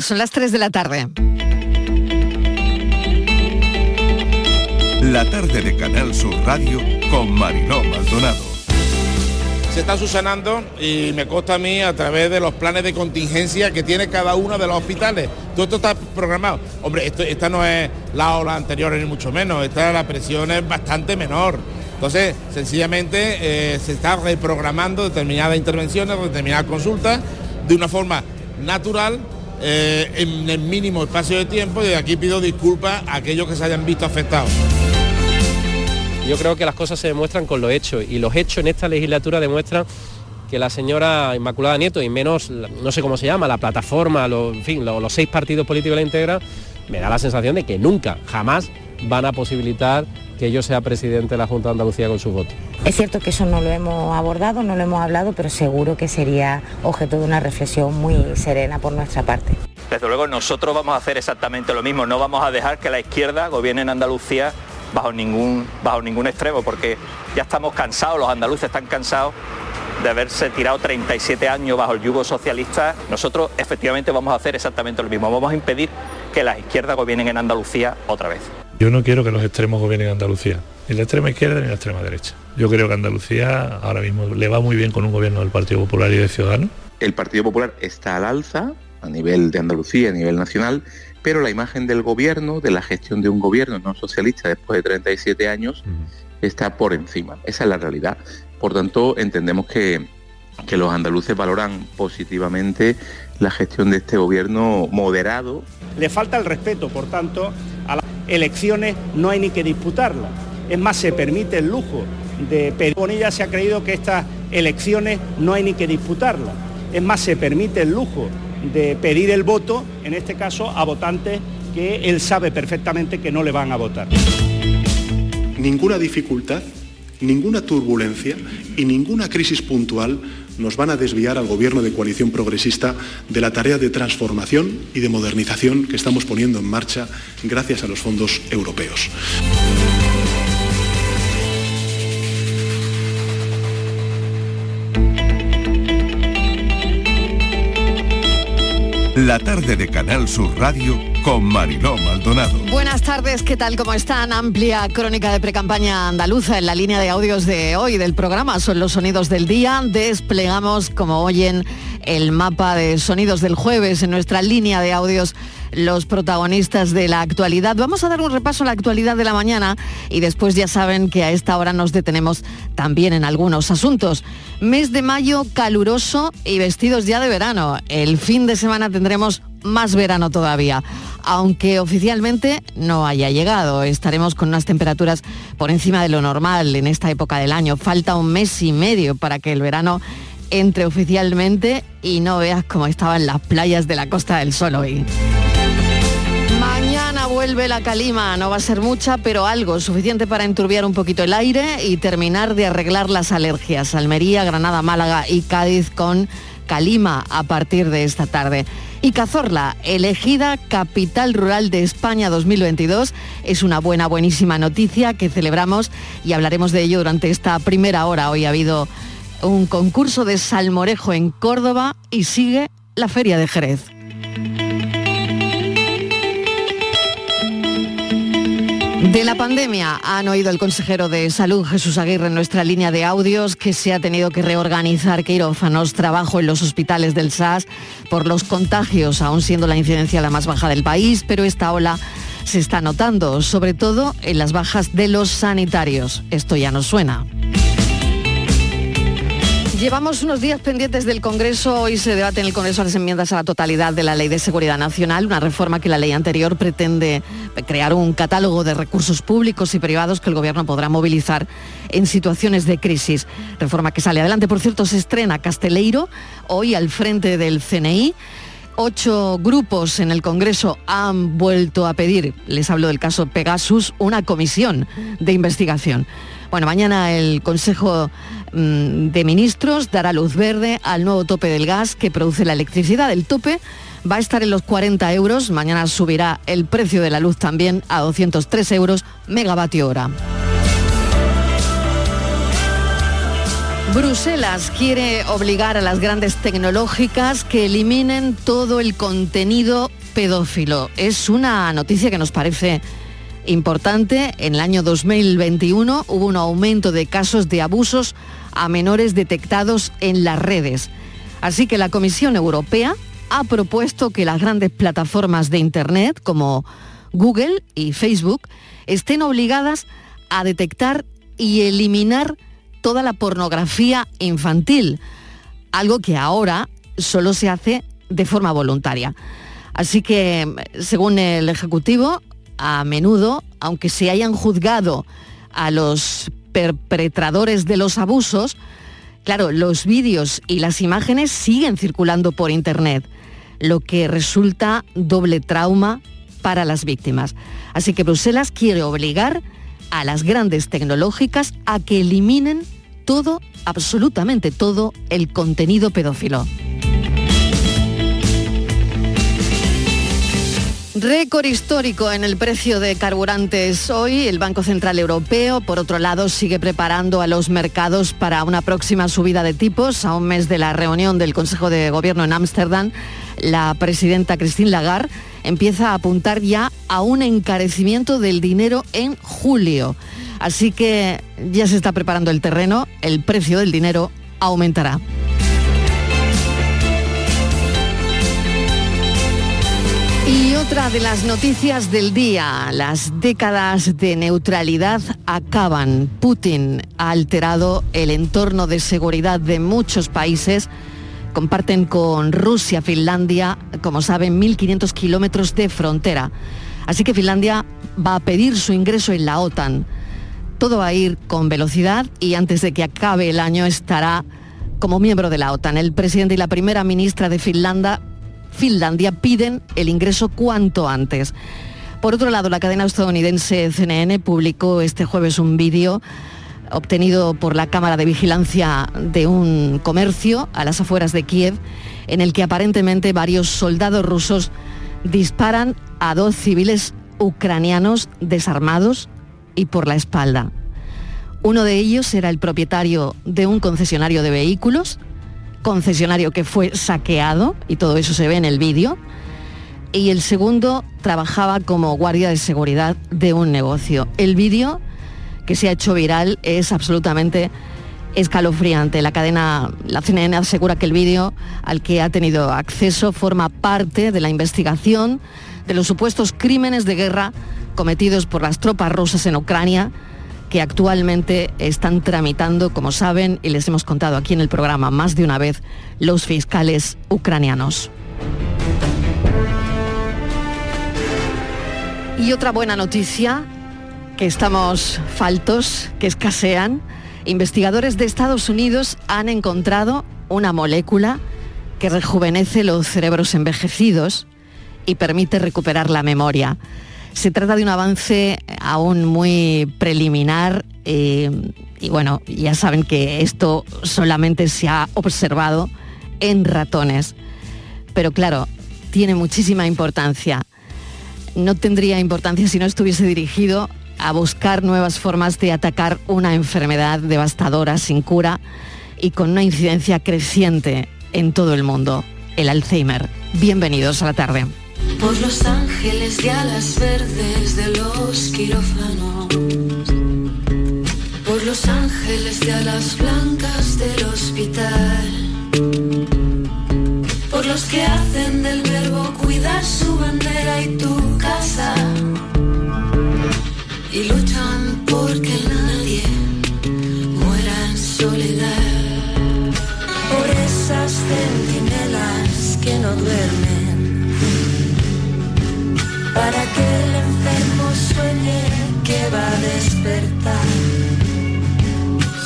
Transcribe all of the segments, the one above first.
Son las 3 de la tarde. La tarde de Canal Sur Radio con Mariló Maldonado. Se está subsanando y me consta a mí a través de los planes de contingencia que tiene cada uno de los hospitales. Todo esto está programado. Hombre, esto, esta no es la ola anterior ni mucho menos, esta la presión es bastante menor. Entonces, sencillamente eh, se está reprogramando determinadas intervenciones, determinadas consultas de una forma natural eh, en el mínimo espacio de tiempo y aquí pido disculpas a aquellos que se hayan visto afectados. Yo creo que las cosas se demuestran con los hechos y los hechos en esta legislatura demuestran que la señora Inmaculada Nieto y menos, no sé cómo se llama, la plataforma, en fin, los, seis partidos políticos la integran, me da la sensación de que nunca, jamás van a posibilitar que yo sea presidente de la Junta de Andalucía con su voto. Es cierto que eso no lo hemos abordado, no lo hemos hablado, pero seguro que sería objeto de una reflexión muy serena por nuestra parte. Desde luego nosotros vamos a hacer exactamente lo mismo, no vamos a dejar que la izquierda gobierne en Andalucía bajo ningún, bajo ningún extremo, porque ya estamos cansados, los andaluces están cansados de haberse tirado 37 años bajo el yugo socialista, nosotros efectivamente vamos a hacer exactamente lo mismo, vamos a impedir que las izquierdas gobiernen en Andalucía otra vez. Yo no quiero que los extremos gobiernen Andalucía, ni la extrema izquierda ni la extrema derecha. Yo creo que Andalucía ahora mismo le va muy bien con un gobierno del Partido Popular y de Ciudadanos. El Partido Popular está al alza a nivel de Andalucía, a nivel nacional, pero la imagen del gobierno, de la gestión de un gobierno no socialista después de 37 años, está por encima. Esa es la realidad. Por tanto, entendemos que, que los andaluces valoran positivamente la gestión de este gobierno moderado. Le falta el respeto, por tanto, a las elecciones no hay ni que disputarlas. Es más, se permite el lujo de pedir. Bonilla se ha creído que estas elecciones no hay ni que disputarlas. Es más, se permite el lujo de pedir el voto, en este caso, a votantes que él sabe perfectamente que no le van a votar. Ninguna dificultad, ninguna turbulencia y ninguna crisis puntual nos van a desviar al gobierno de coalición progresista de la tarea de transformación y de modernización que estamos poniendo en marcha gracias a los fondos europeos. La tarde de Canal Sur Radio con Mariló Maldonado. Buenas tardes, ¿qué tal? ¿Cómo están? Amplia crónica de precampaña andaluza en la línea de audios de hoy del programa. Son los sonidos del día. Desplegamos, como oyen, el mapa de sonidos del jueves en nuestra línea de audios los protagonistas de la actualidad. Vamos a dar un repaso a la actualidad de la mañana y después ya saben que a esta hora nos detenemos también en algunos asuntos. Mes de mayo caluroso y vestidos ya de verano. El fin de semana tendremos más verano todavía. Aunque oficialmente no haya llegado, estaremos con unas temperaturas por encima de lo normal en esta época del año. Falta un mes y medio para que el verano entre oficialmente y no veas cómo estaban las playas de la Costa del Sol hoy. Mañana vuelve la calima, no va a ser mucha, pero algo, suficiente para enturbiar un poquito el aire y terminar de arreglar las alergias. Almería, Granada, Málaga y Cádiz con calima a partir de esta tarde. Y Cazorla, elegida capital rural de España 2022, es una buena, buenísima noticia que celebramos y hablaremos de ello durante esta primera hora. Hoy ha habido un concurso de salmorejo en Córdoba y sigue la Feria de Jerez. De la pandemia han oído el consejero de Salud Jesús Aguirre en nuestra línea de audios que se ha tenido que reorganizar quirófanos, trabajo en los hospitales del SAS por los contagios, aún siendo la incidencia la más baja del país, pero esta ola se está notando, sobre todo en las bajas de los sanitarios. Esto ya nos suena. Llevamos unos días pendientes del Congreso. Hoy se debate en el Congreso las enmiendas a la totalidad de la Ley de Seguridad Nacional, una reforma que la ley anterior pretende crear un catálogo de recursos públicos y privados que el Gobierno podrá movilizar en situaciones de crisis. Reforma que sale adelante. Por cierto, se estrena Casteleiro hoy al frente del CNI. Ocho grupos en el Congreso han vuelto a pedir, les hablo del caso Pegasus, una comisión de investigación. Bueno, mañana el Consejo mm, de Ministros dará luz verde al nuevo tope del gas que produce la electricidad. El tope va a estar en los 40 euros. Mañana subirá el precio de la luz también a 203 euros megavatio hora. Bruselas quiere obligar a las grandes tecnológicas que eliminen todo el contenido pedófilo. Es una noticia que nos parece importante. En el año 2021 hubo un aumento de casos de abusos a menores detectados en las redes. Así que la Comisión Europea ha propuesto que las grandes plataformas de Internet como Google y Facebook estén obligadas a detectar y eliminar toda la pornografía infantil, algo que ahora solo se hace de forma voluntaria. Así que, según el Ejecutivo, a menudo, aunque se hayan juzgado a los perpetradores de los abusos, claro, los vídeos y las imágenes siguen circulando por Internet, lo que resulta doble trauma para las víctimas. Así que Bruselas quiere obligar las grandes tecnológicas a que eliminen todo, absolutamente todo, el contenido pedófilo. Récord histórico en el precio de carburantes hoy. El Banco Central Europeo, por otro lado, sigue preparando a los mercados para una próxima subida de tipos. A un mes de la reunión del Consejo de Gobierno en Ámsterdam, la presidenta Christine Lagarde empieza a apuntar ya a un encarecimiento del dinero en julio. Así que ya se está preparando el terreno, el precio del dinero aumentará. Y otra de las noticias del día, las décadas de neutralidad acaban. Putin ha alterado el entorno de seguridad de muchos países. Comparten con Rusia, Finlandia, como saben, 1.500 kilómetros de frontera. Así que Finlandia va a pedir su ingreso en la OTAN. Todo va a ir con velocidad y antes de que acabe el año estará como miembro de la OTAN. El presidente y la primera ministra de Finlandia Finlandia piden el ingreso cuanto antes. Por otro lado, la cadena estadounidense CNN publicó este jueves un vídeo obtenido por la Cámara de Vigilancia de un comercio a las afueras de Kiev, en el que aparentemente varios soldados rusos disparan a dos civiles ucranianos desarmados y por la espalda. Uno de ellos era el propietario de un concesionario de vehículos concesionario que fue saqueado, y todo eso se ve en el vídeo, y el segundo trabajaba como guardia de seguridad de un negocio. El vídeo que se ha hecho viral es absolutamente escalofriante. La cadena, la CNN asegura que el vídeo al que ha tenido acceso forma parte de la investigación de los supuestos crímenes de guerra cometidos por las tropas rusas en Ucrania que actualmente están tramitando, como saben, y les hemos contado aquí en el programa más de una vez, los fiscales ucranianos. Y otra buena noticia, que estamos faltos, que escasean. Investigadores de Estados Unidos han encontrado una molécula que rejuvenece los cerebros envejecidos y permite recuperar la memoria. Se trata de un avance aún muy preliminar eh, y bueno, ya saben que esto solamente se ha observado en ratones. Pero claro, tiene muchísima importancia. No tendría importancia si no estuviese dirigido a buscar nuevas formas de atacar una enfermedad devastadora sin cura y con una incidencia creciente en todo el mundo, el Alzheimer. Bienvenidos a la tarde. Por los ángeles de alas verdes de los quirófanos, por los ángeles de alas blancas del hospital, por los que hacen del verbo cuidar su bandera y tu casa, y luchan porque nadie muera en soledad, por esas centinelas que no duermen para que el enfermo sueñe que va a despertar.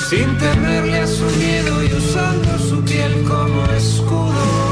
Sin temerle a su miedo y usando su piel como escudo,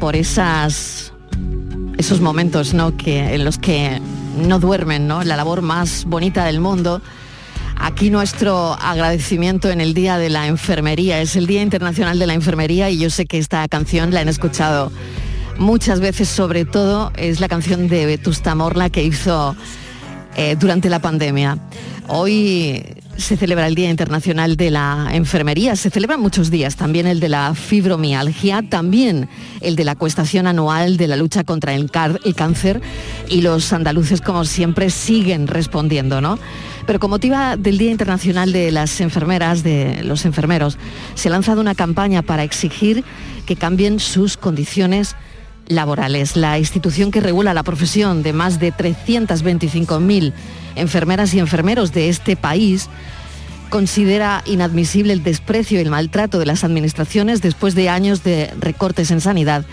por esas, esos momentos ¿no? que, en los que no duermen, ¿no? la labor más bonita del mundo. Aquí nuestro agradecimiento en el Día de la Enfermería, es el Día Internacional de la Enfermería y yo sé que esta canción la han escuchado muchas veces, sobre todo es la canción de Vetusta Morla que hizo eh, durante la pandemia. Hoy se celebra el Día Internacional de la Enfermería, se celebran muchos días, también el de la fibromialgia, también el de la cuestación anual de la lucha contra el, cáncer y los andaluces como siempre siguen respondiendo, ¿no? Pero con motivo del Día Internacional de las Enfermeras, de los enfermeros, se ha lanzado una campaña para exigir que cambien sus condiciones laborales. La institución que regula la profesión de más de 325.000 enfermeras y enfermeros de este país considera inadmisible el desprecio y el maltrato de las administraciones después de años de recortes en sanidad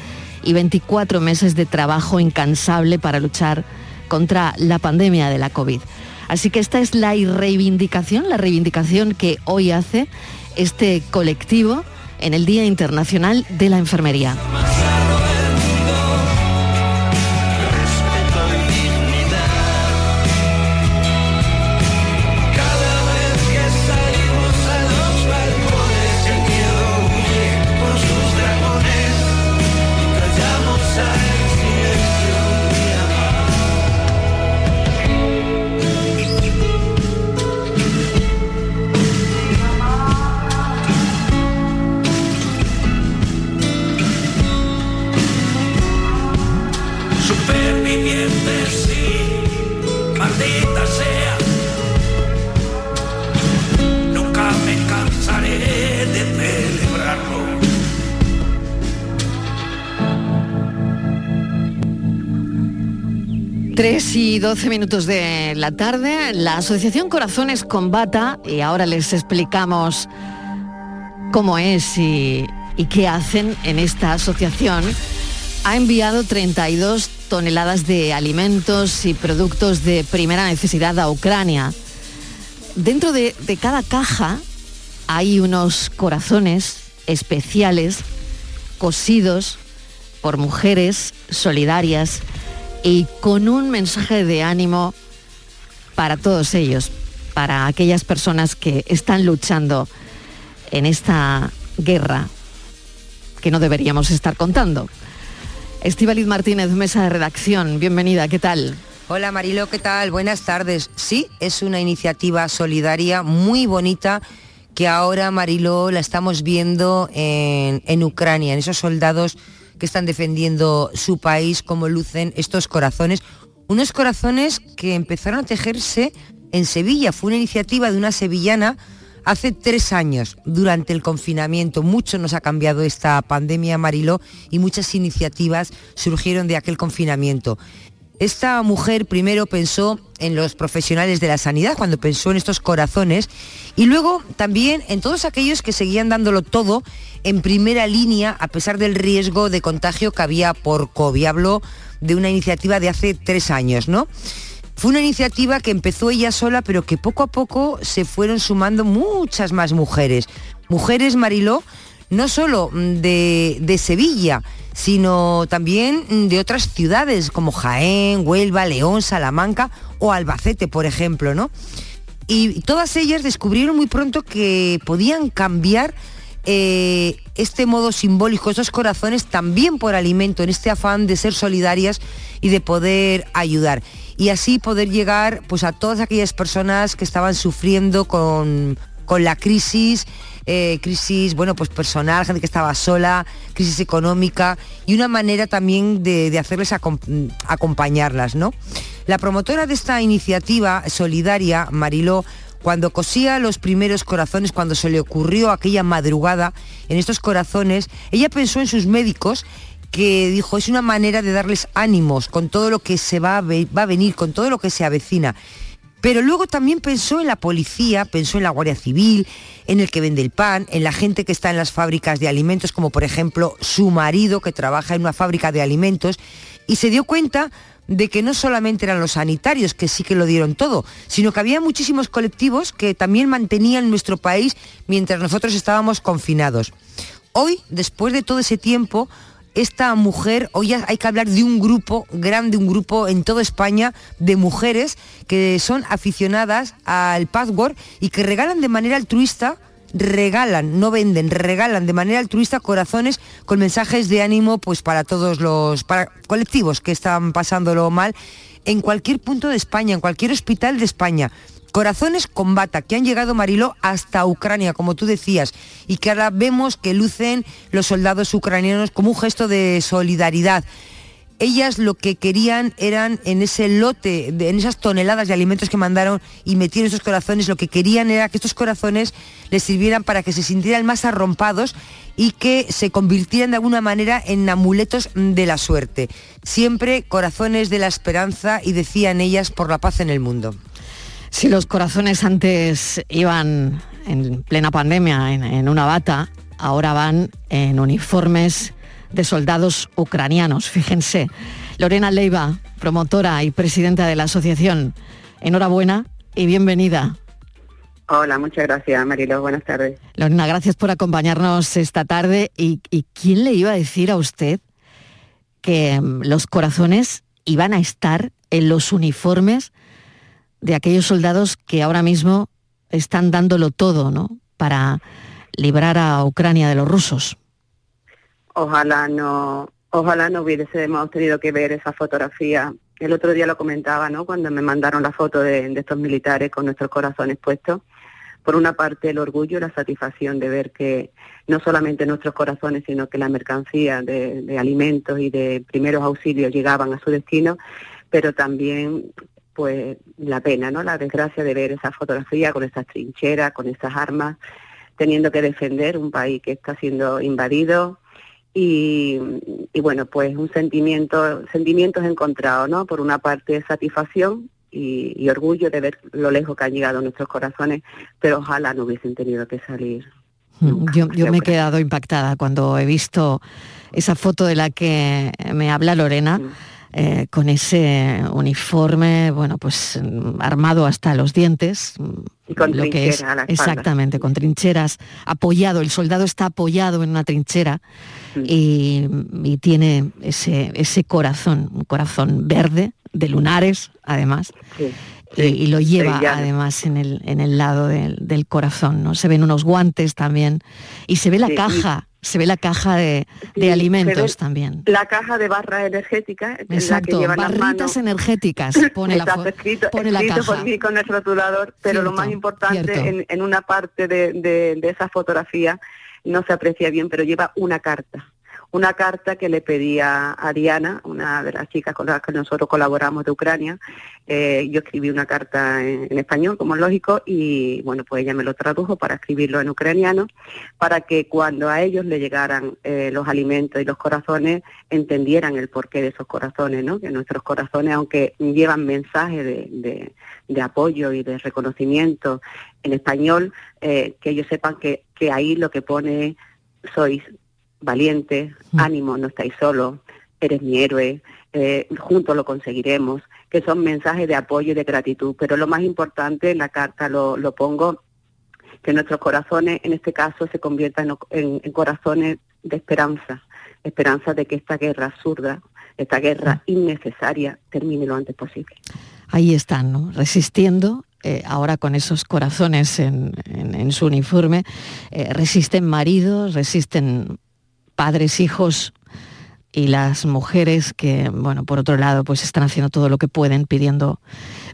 y 24 meses de trabajo incansable para luchar contra la pandemia de la COVID. Así que esta es la reivindicación, la reivindicación que hoy hace este colectivo en el Día Internacional de la Enfermería. Y 12 minutos de la tarde, la Asociación Corazones Combata, y ahora les explicamos cómo es y, qué hacen en esta asociación, ha enviado 32 toneladas de alimentos y productos de primera necesidad a Ucrania. Dentro de, de cada caja hay unos corazones especiales cosidos por mujeres solidarias y con un mensaje de ánimo para todos ellos, para aquellas personas que están luchando en esta guerra que no deberíamos estar contando. Estivaliz Martínez, mesa de redacción, bienvenida, ¿qué tal? Hola Marilo, ¿qué tal? Buenas tardes. Sí, es una iniciativa solidaria muy bonita que ahora Marilo la estamos viendo en, en Ucrania, en esos soldados que están defendiendo su país, como lucen estos corazones. Unos corazones que empezaron a tejerse en Sevilla. Fue una iniciativa de una sevillana hace tres años, durante el confinamiento. Mucho nos ha cambiado esta pandemia, Mariló, y muchas iniciativas surgieron de aquel confinamiento. Esta mujer primero pensó en los profesionales de la sanidad, cuando pensó en estos corazones, y luego también en todos aquellos que seguían dándolo todo en primera línea a pesar del riesgo de contagio que había por COVID. Habló de una iniciativa de hace tres años, ¿no? Fue una iniciativa que empezó ella sola, pero que poco a poco se fueron sumando muchas más mujeres. Mujeres, Mariló, no solo de, de Sevilla, sino también de otras ciudades como Jaén, Huelva, León, Salamanca o Albacete, por ejemplo, ¿no? Y todas ellas descubrieron muy pronto que podían cambiar eh, este modo simbólico, esos corazones también por alimento, en este afán de ser solidarias y de poder ayudar. Y así poder llegar pues, a todas aquellas personas que estaban sufriendo con, con la crisis eh, crisis, bueno, pues personal, gente que estaba sola, crisis económica y una manera también de, hacerles acompañarlas, ¿no? La promotora de esta iniciativa solidaria, Mariló, cuando cosía los primeros corazones, cuando se le ocurrió aquella madrugada en estos corazones, ella pensó en sus médicos que dijo, es una manera de darles ánimos con todo lo que se va va a venir, con todo lo que se avecina. Pero luego también pensó en la policía, pensó en la Guardia Civil, en el que vende el pan, en la gente que está en las fábricas de alimentos, como por ejemplo su marido que trabaja en una fábrica de alimentos, y se dio cuenta de que no solamente eran los sanitarios, que sí que lo dieron todo, sino que había muchísimos colectivos que también mantenían nuestro país mientras nosotros estábamos confinados. Hoy, después de todo ese tiempo, esta mujer, hoy hay que hablar de un grupo grande, un grupo en toda España de mujeres que son aficionadas al password y que regalan de manera altruista regalan, no venden, regalan de manera altruista corazones con mensajes de ánimo pues para todos los para colectivos que están pasándolo mal en cualquier punto de España, en cualquier hospital de España. Corazones con bata que han llegado Mariló hasta Ucrania, como tú decías, y que ahora vemos que lucen los soldados ucranianos como un gesto de solidaridad ellas lo que querían eran en ese lote, en esas toneladas de alimentos que mandaron y metieron esos corazones, lo que querían era que estos corazones les sirvieran para que se sintieran más arrompados y que se convirtieran de alguna manera en amuletos de la suerte. Siempre corazones de la esperanza y decían ellas por la paz en el mundo. Si los corazones antes iban en plena pandemia en, en una bata, ahora van en uniformes de soldados ucranianos. Fíjense, Lorena Leiva, promotora y presidenta de la asociación, enhorabuena y bienvenida. Hola, muchas gracias, Marilo. Buenas tardes. Lorena, gracias por acompañarnos esta tarde. ¿Y, y quién le iba a decir a usted que mm, los corazones iban a estar en los uniformes de aquellos soldados que ahora mismo están dándolo todo, ¿no? Para librar a Ucrania de los rusos ojalá no, ojalá no hubiésemos tenido que ver esa fotografía. El otro día lo comentaba, ¿no? Cuando me mandaron la foto de, estos militares con nuestros corazones puestos. Por una parte el orgullo y la satisfacción de ver que no solamente nuestros corazones, sino que la mercancía de, de alimentos y de primeros auxilios llegaban a su destino, pero también pues la pena, ¿no? La desgracia de ver esa fotografía con esas trincheras, con esas armas, teniendo que defender un país que está siendo invadido, y, bueno, pues un sentimiento, sentimientos encontrados, ¿no? Por una parte satisfacción y, orgullo de ver lo lejos que han llegado nuestros corazones, pero ojalá no hubiesen tenido que salir. Mm, yo, me he quedado impactada cuando he visto esa foto de la que me habla Lorena. Eh, con ese uniforme, bueno, pues mm, armado hasta los dientes. Y con lo que es, exactamente, con trincheras, apoyado, el soldado está apoyado en una trinchera y, tiene ese, ese corazón, un corazón verde, de lunares, además. Y, lo lleva además en el, en el lado del, corazón, ¿no? Se ven unos guantes también y se ve la caja se ve la caja de, alimentos también. La caja de barras energéticas. Exacto, la que barritas energéticas, pone la, escrito, pone la caja. por mí con el rotulador, pero lo más importante en, una parte de, de esa fotografía no se aprecia bien, pero lleva una carta una carta que le pedía a Diana, una de las chicas con las que nosotros colaboramos de Ucrania. Eh, yo escribí una carta en, español, como es lógico, y bueno, pues ella me lo tradujo para escribirlo en ucraniano, para que cuando a ellos le llegaran eh, los alimentos y los corazones, entendieran el porqué de esos corazones, ¿no? Que nuestros corazones, aunque llevan mensajes de, apoyo y de reconocimiento en español, eh, que ellos sepan que, que ahí lo que pone sois valiente, mm. ánimo, no estáis solos, eres mi héroe, eh, juntos lo conseguiremos, que son mensajes de apoyo y de gratitud. Pero lo más importante, en la carta lo, lo pongo, que nuestros corazones, en este caso, se conviertan en, corazones de esperanza, esperanza de que esta guerra absurda, esta guerra mm. innecesaria, termine lo antes posible. Ahí están, ¿no? resistiendo eh, ahora con esos corazones en, en, su uniforme, eh, resisten maridos, resisten padres, hijos y las mujeres que, bueno, por otro lado, pues están haciendo todo lo que pueden pidiendo,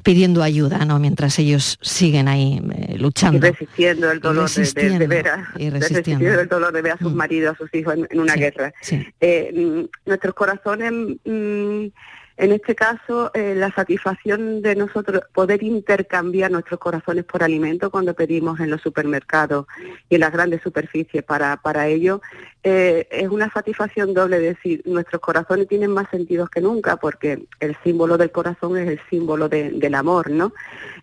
pidiendo ayuda, ¿no? Mientras ellos siguen ahí eh, luchando. Y resistiendo el dolor de, ver a, y resistiendo. el dolor de ver a sus mm. maridos, a sus hijos en, una guerra. Eh, mm, nuestros corazones mm, en este caso, eh, la satisfacción de nosotros poder intercambiar nuestros corazones por alimentos cuando pedimos en los supermercados y en las grandes superficies para, para ello, eh, es una satisfacción doble, decir, nuestros corazones tienen más sentidos que nunca porque el símbolo del corazón es el símbolo del amor, ¿no?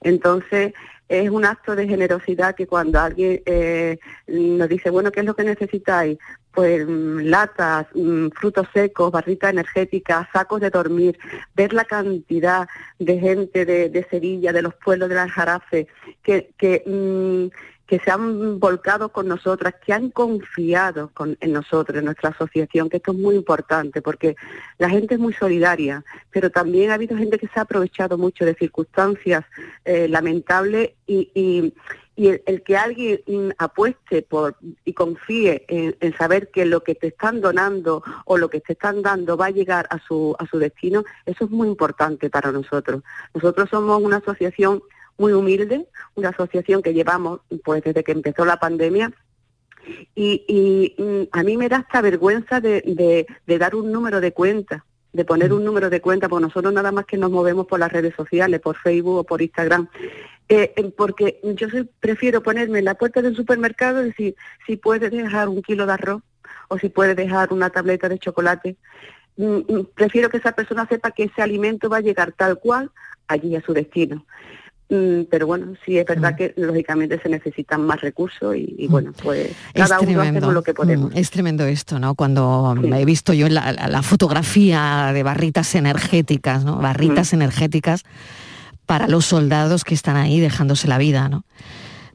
Entonces, es un acto de generosidad que cuando alguien eh, nos dice, bueno, ¿qué es lo que necesitáis? Pues mm, latas, mm, frutos secos, barritas energéticas, sacos de dormir, ver la cantidad de gente de, Sevilla, de los pueblos de la Jarafe, que, que mm, que se han volcado con nosotras, que han confiado en nosotros, en nuestra asociación, que esto es muy importante, porque la gente es muy solidaria, pero también ha habido gente que se ha aprovechado mucho de circunstancias eh, lamentables y, el, que alguien apueste por y confíe en, saber que lo que te están donando o lo que te están dando va a llegar a su, a su destino, eso es muy importante para nosotros. Nosotros somos una asociación muy humilde, una asociación que llevamos pues desde que empezó la pandemia y, mm, a mí me da esta vergüenza de, dar un número de cuenta, de poner un número de cuenta, porque nosotros nada más que nos movemos por las redes sociales, por Facebook o por Instagram. Eh, porque yo prefiero ponerme en la puerta del supermercado y decir si puede dejar un kilo de arroz o si puede dejar una tableta de chocolate. Mm, mm, prefiero que esa persona sepa que ese alimento va a llegar tal cual allí a su destino. Mm, pero bueno, sí es verdad que lógicamente se necesitan más recursos y, bueno, pues cada uno hacemos lo que podemos. Es tremendo esto, ¿no? Cuando he visto yo la, la, fotografía de barritas energéticas, ¿no? Barritas energéticas para los soldados que están ahí dejándose la vida, ¿no?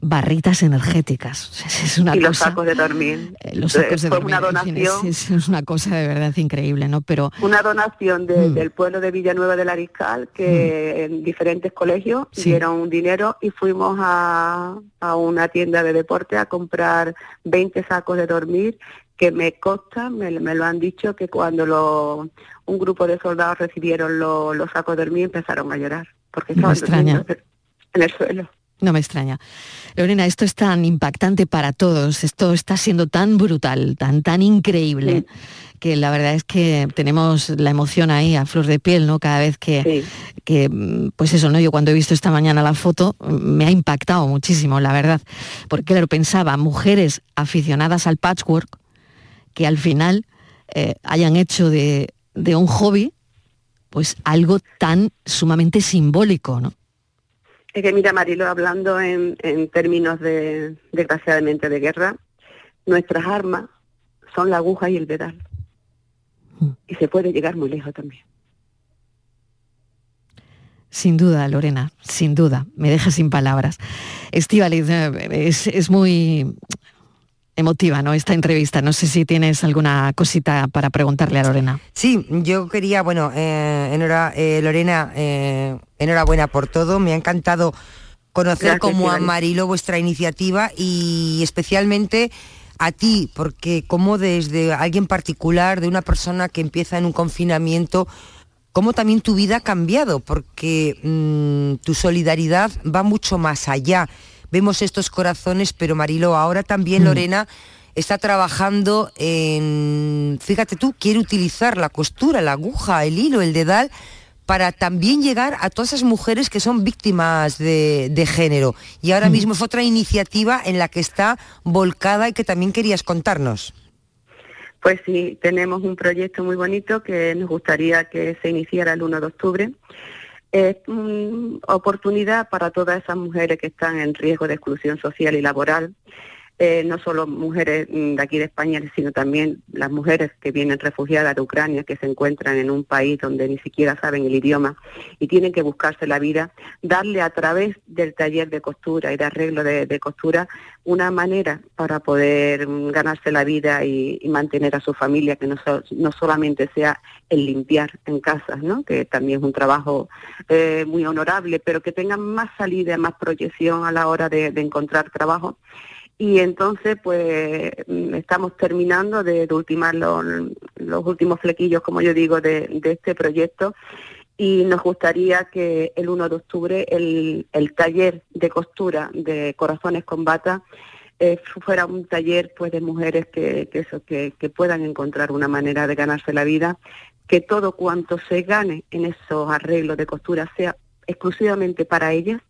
barritas energéticas. Es una y los sacos de dormir. Eh, los sacos de dormir. Una donación, es, una cosa de verdad increíble, ¿no? Pero una donación mm. del pueblo de Villanueva del Ariscal que mm. en diferentes colegios dieron dinero y fuimos a, a una tienda de deporte a comprar 20 sacos de dormir que me consta, me, lo han dicho, que cuando lo, un grupo de soldados recibieron los sacos de dormir empezaron a llorar, porque estaban en el suelo. No me extraña. Lorena, esto es tan impactante para todos, esto está siendo tan brutal, tan, tan increíble, que la verdad es que tenemos la emoción ahí a flor de piel, ¿no? Cada vez que, que, pues eso, ¿no? Yo cuando he visto esta mañana la foto, me ha impactado muchísimo, la verdad, porque lo pensaba, mujeres aficionadas al patchwork, que al final eh, hayan hecho de, de un hobby, pues algo tan sumamente simbólico, ¿no? Es que mira, Marilo, hablando en, términos de, desgraciadamente, de guerra, nuestras armas son la aguja y el vedal. Mm. Y se puede llegar muy lejos también. Sin duda, Lorena, sin duda. Me deja sin palabras. Estivaliz, eh, es, es muy emotiva, ¿no? Esta entrevista. No sé si tienes alguna cosita para preguntarle a Lorena. Sí, yo quería, bueno, eh, eh Lorena, eh, enhorabuena por todo. Me ha encantado conocer como a Marilo vuestra iniciativa y especialmente a ti, porque como desde alguien particular, de una persona que empieza en un confinamiento, cómo también tu vida ha cambiado, porque mm, tu solidaridad va mucho más allá vemos estos corazones, pero Marilo, ahora también mm. Lorena está trabajando en, fíjate tú, quiere utilizar la costura, la aguja, el hilo, el dedal, para también llegar a todas esas mujeres que son víctimas de, género. Y ahora mm. mismo es otra iniciativa en la que está volcada y que también querías contarnos. Pues sí, tenemos un proyecto muy bonito que nos gustaría que se iniciara el 1 de octubre es una oportunidad para todas esas mujeres que están en riesgo de exclusión social y laboral eh, no solo mujeres mm, de aquí de España, sino también las mujeres que vienen refugiadas de Ucrania, que se encuentran en un país donde ni siquiera saben el idioma y tienen que buscarse la vida, darle a través del taller de costura y de arreglo de, costura una manera para poder mm, ganarse la vida y, mantener a su familia, que no, no, solamente sea el limpiar en casas, ¿no? que también es un trabajo eh, muy honorable, pero que tengan más salida, más proyección a la hora de encontrar trabajo y entonces pues estamos terminando de, ultimar los, últimos flequillos, como yo digo, de, este proyecto. Y nos gustaría que el 1 de octubre el, taller de costura de Corazones con Bata eh, fuera un taller pues de mujeres que, eso, que, que puedan encontrar una manera de ganarse la vida, que todo cuanto se gane en esos arreglos de costura sea exclusivamente para ellas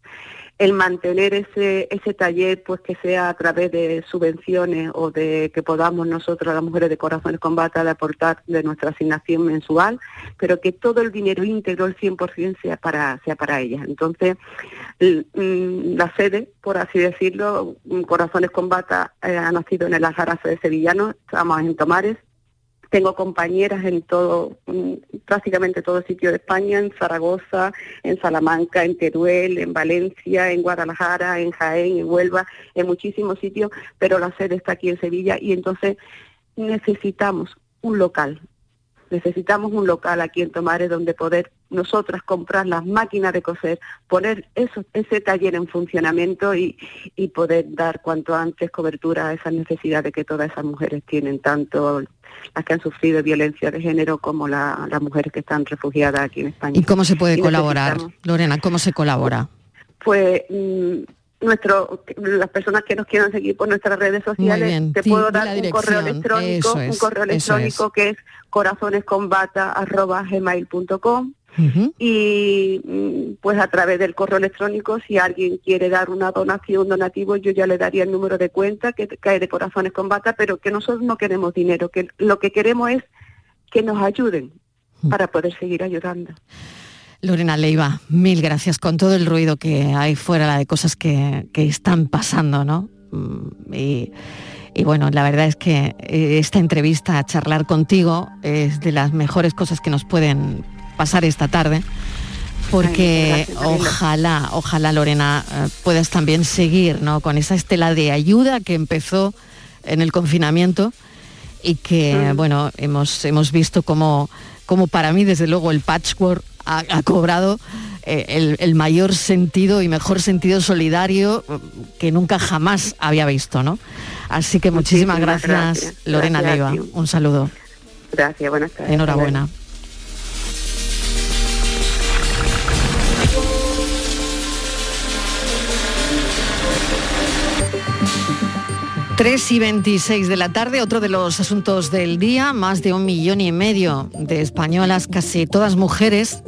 el mantener ese, ese taller, pues que sea a través de subvenciones o de que podamos nosotros, las mujeres de Corazones Combate, de aportar de nuestra asignación mensual, pero que todo el dinero íntegro, el 100%, sea para, sea para ellas. Entonces, mm, la sede, por así decirlo, Corazones Combate eh, ha nacido en el Alzarazo de Sevillano, estamos en Tomares, tengo compañeras en todo, prácticamente todo sitio de España, en Zaragoza, en Salamanca, en Teruel, en Valencia, en Guadalajara, en Jaén, en Huelva, en muchísimos sitios, pero la sede está aquí en Sevilla y entonces necesitamos un local, necesitamos un local aquí en Tomares donde poder nosotras comprar las máquinas de coser, poner eso, ese taller en funcionamiento y, y poder dar cuanto antes cobertura a esas necesidades que todas esas mujeres tienen, tanto las que han sufrido violencia de género como las mujeres que están refugiadas aquí en España. ¿Y cómo se puede colaborar, Lorena? ¿Cómo se colabora? Pues mm, nuestro, las personas que nos quieran seguir por nuestras redes sociales, te puedo dar un correo electrónico, un correo electrónico que es corazonescombata.gmail.com y mm, pues a través del correo electrónico si alguien quiere dar una donación, donativo, yo ya le daría el número de cuenta que cae de Corazones Combata, pero que nosotros no queremos dinero, que lo que queremos es que nos ayuden para poder seguir ayudando. Lorena Leiva, mil gracias con todo el ruido que hay fuera de cosas que, están pasando, ¿no? Mm, y, y, bueno, la verdad es que eh, esta entrevista, charlar contigo, es de las mejores cosas que nos pueden pasar esta tarde. Porque ojalá, ojalá Lorena eh, puedas también seguir ¿no? con esa estela de ayuda que empezó en el confinamiento y que mm. bueno hemos, hemos visto como, como para mí desde luego el patchwork ha, cobrado eh, el, mayor sentido y mejor sentido solidario que nunca jamás había visto, ¿no? Así que muchísimas, gracias, Lorena Leiva. Un saludo. Gracias, buenas tardes. Enhorabuena. Tres y 26 de la tarde, otro de los asuntos del día, más de un millón y medio de españolas, casi todas mujeres,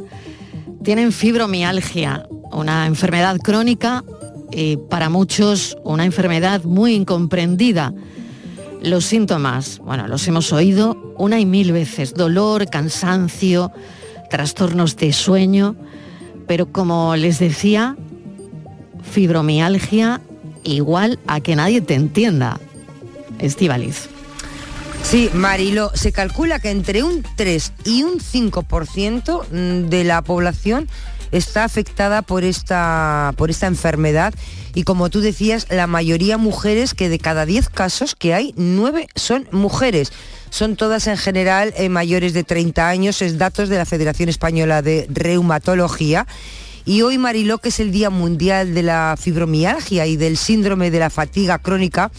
tienen fibromialgia, una enfermedad crónica y para muchos una enfermedad muy incomprendida. Los síntomas, bueno, los hemos oído una y mil veces, dolor, cansancio, trastornos de sueño, pero como les decía, fibromialgia igual a que nadie te entienda. Estivaliz. Sí, Marilo, se calcula que entre un 3 y un 5% mm, de la población está afectada por esta, por esta enfermedad y como tú decías, la mayoría mujeres, que de cada 10 casos que hay, 9 son mujeres. Son todas en general eh, mayores de 30 años, es datos de la Federación Española de Reumatología. Y hoy, Mariló, que es el Día Mundial de la Fibromialgia y del Síndrome de la Fatiga Crónica,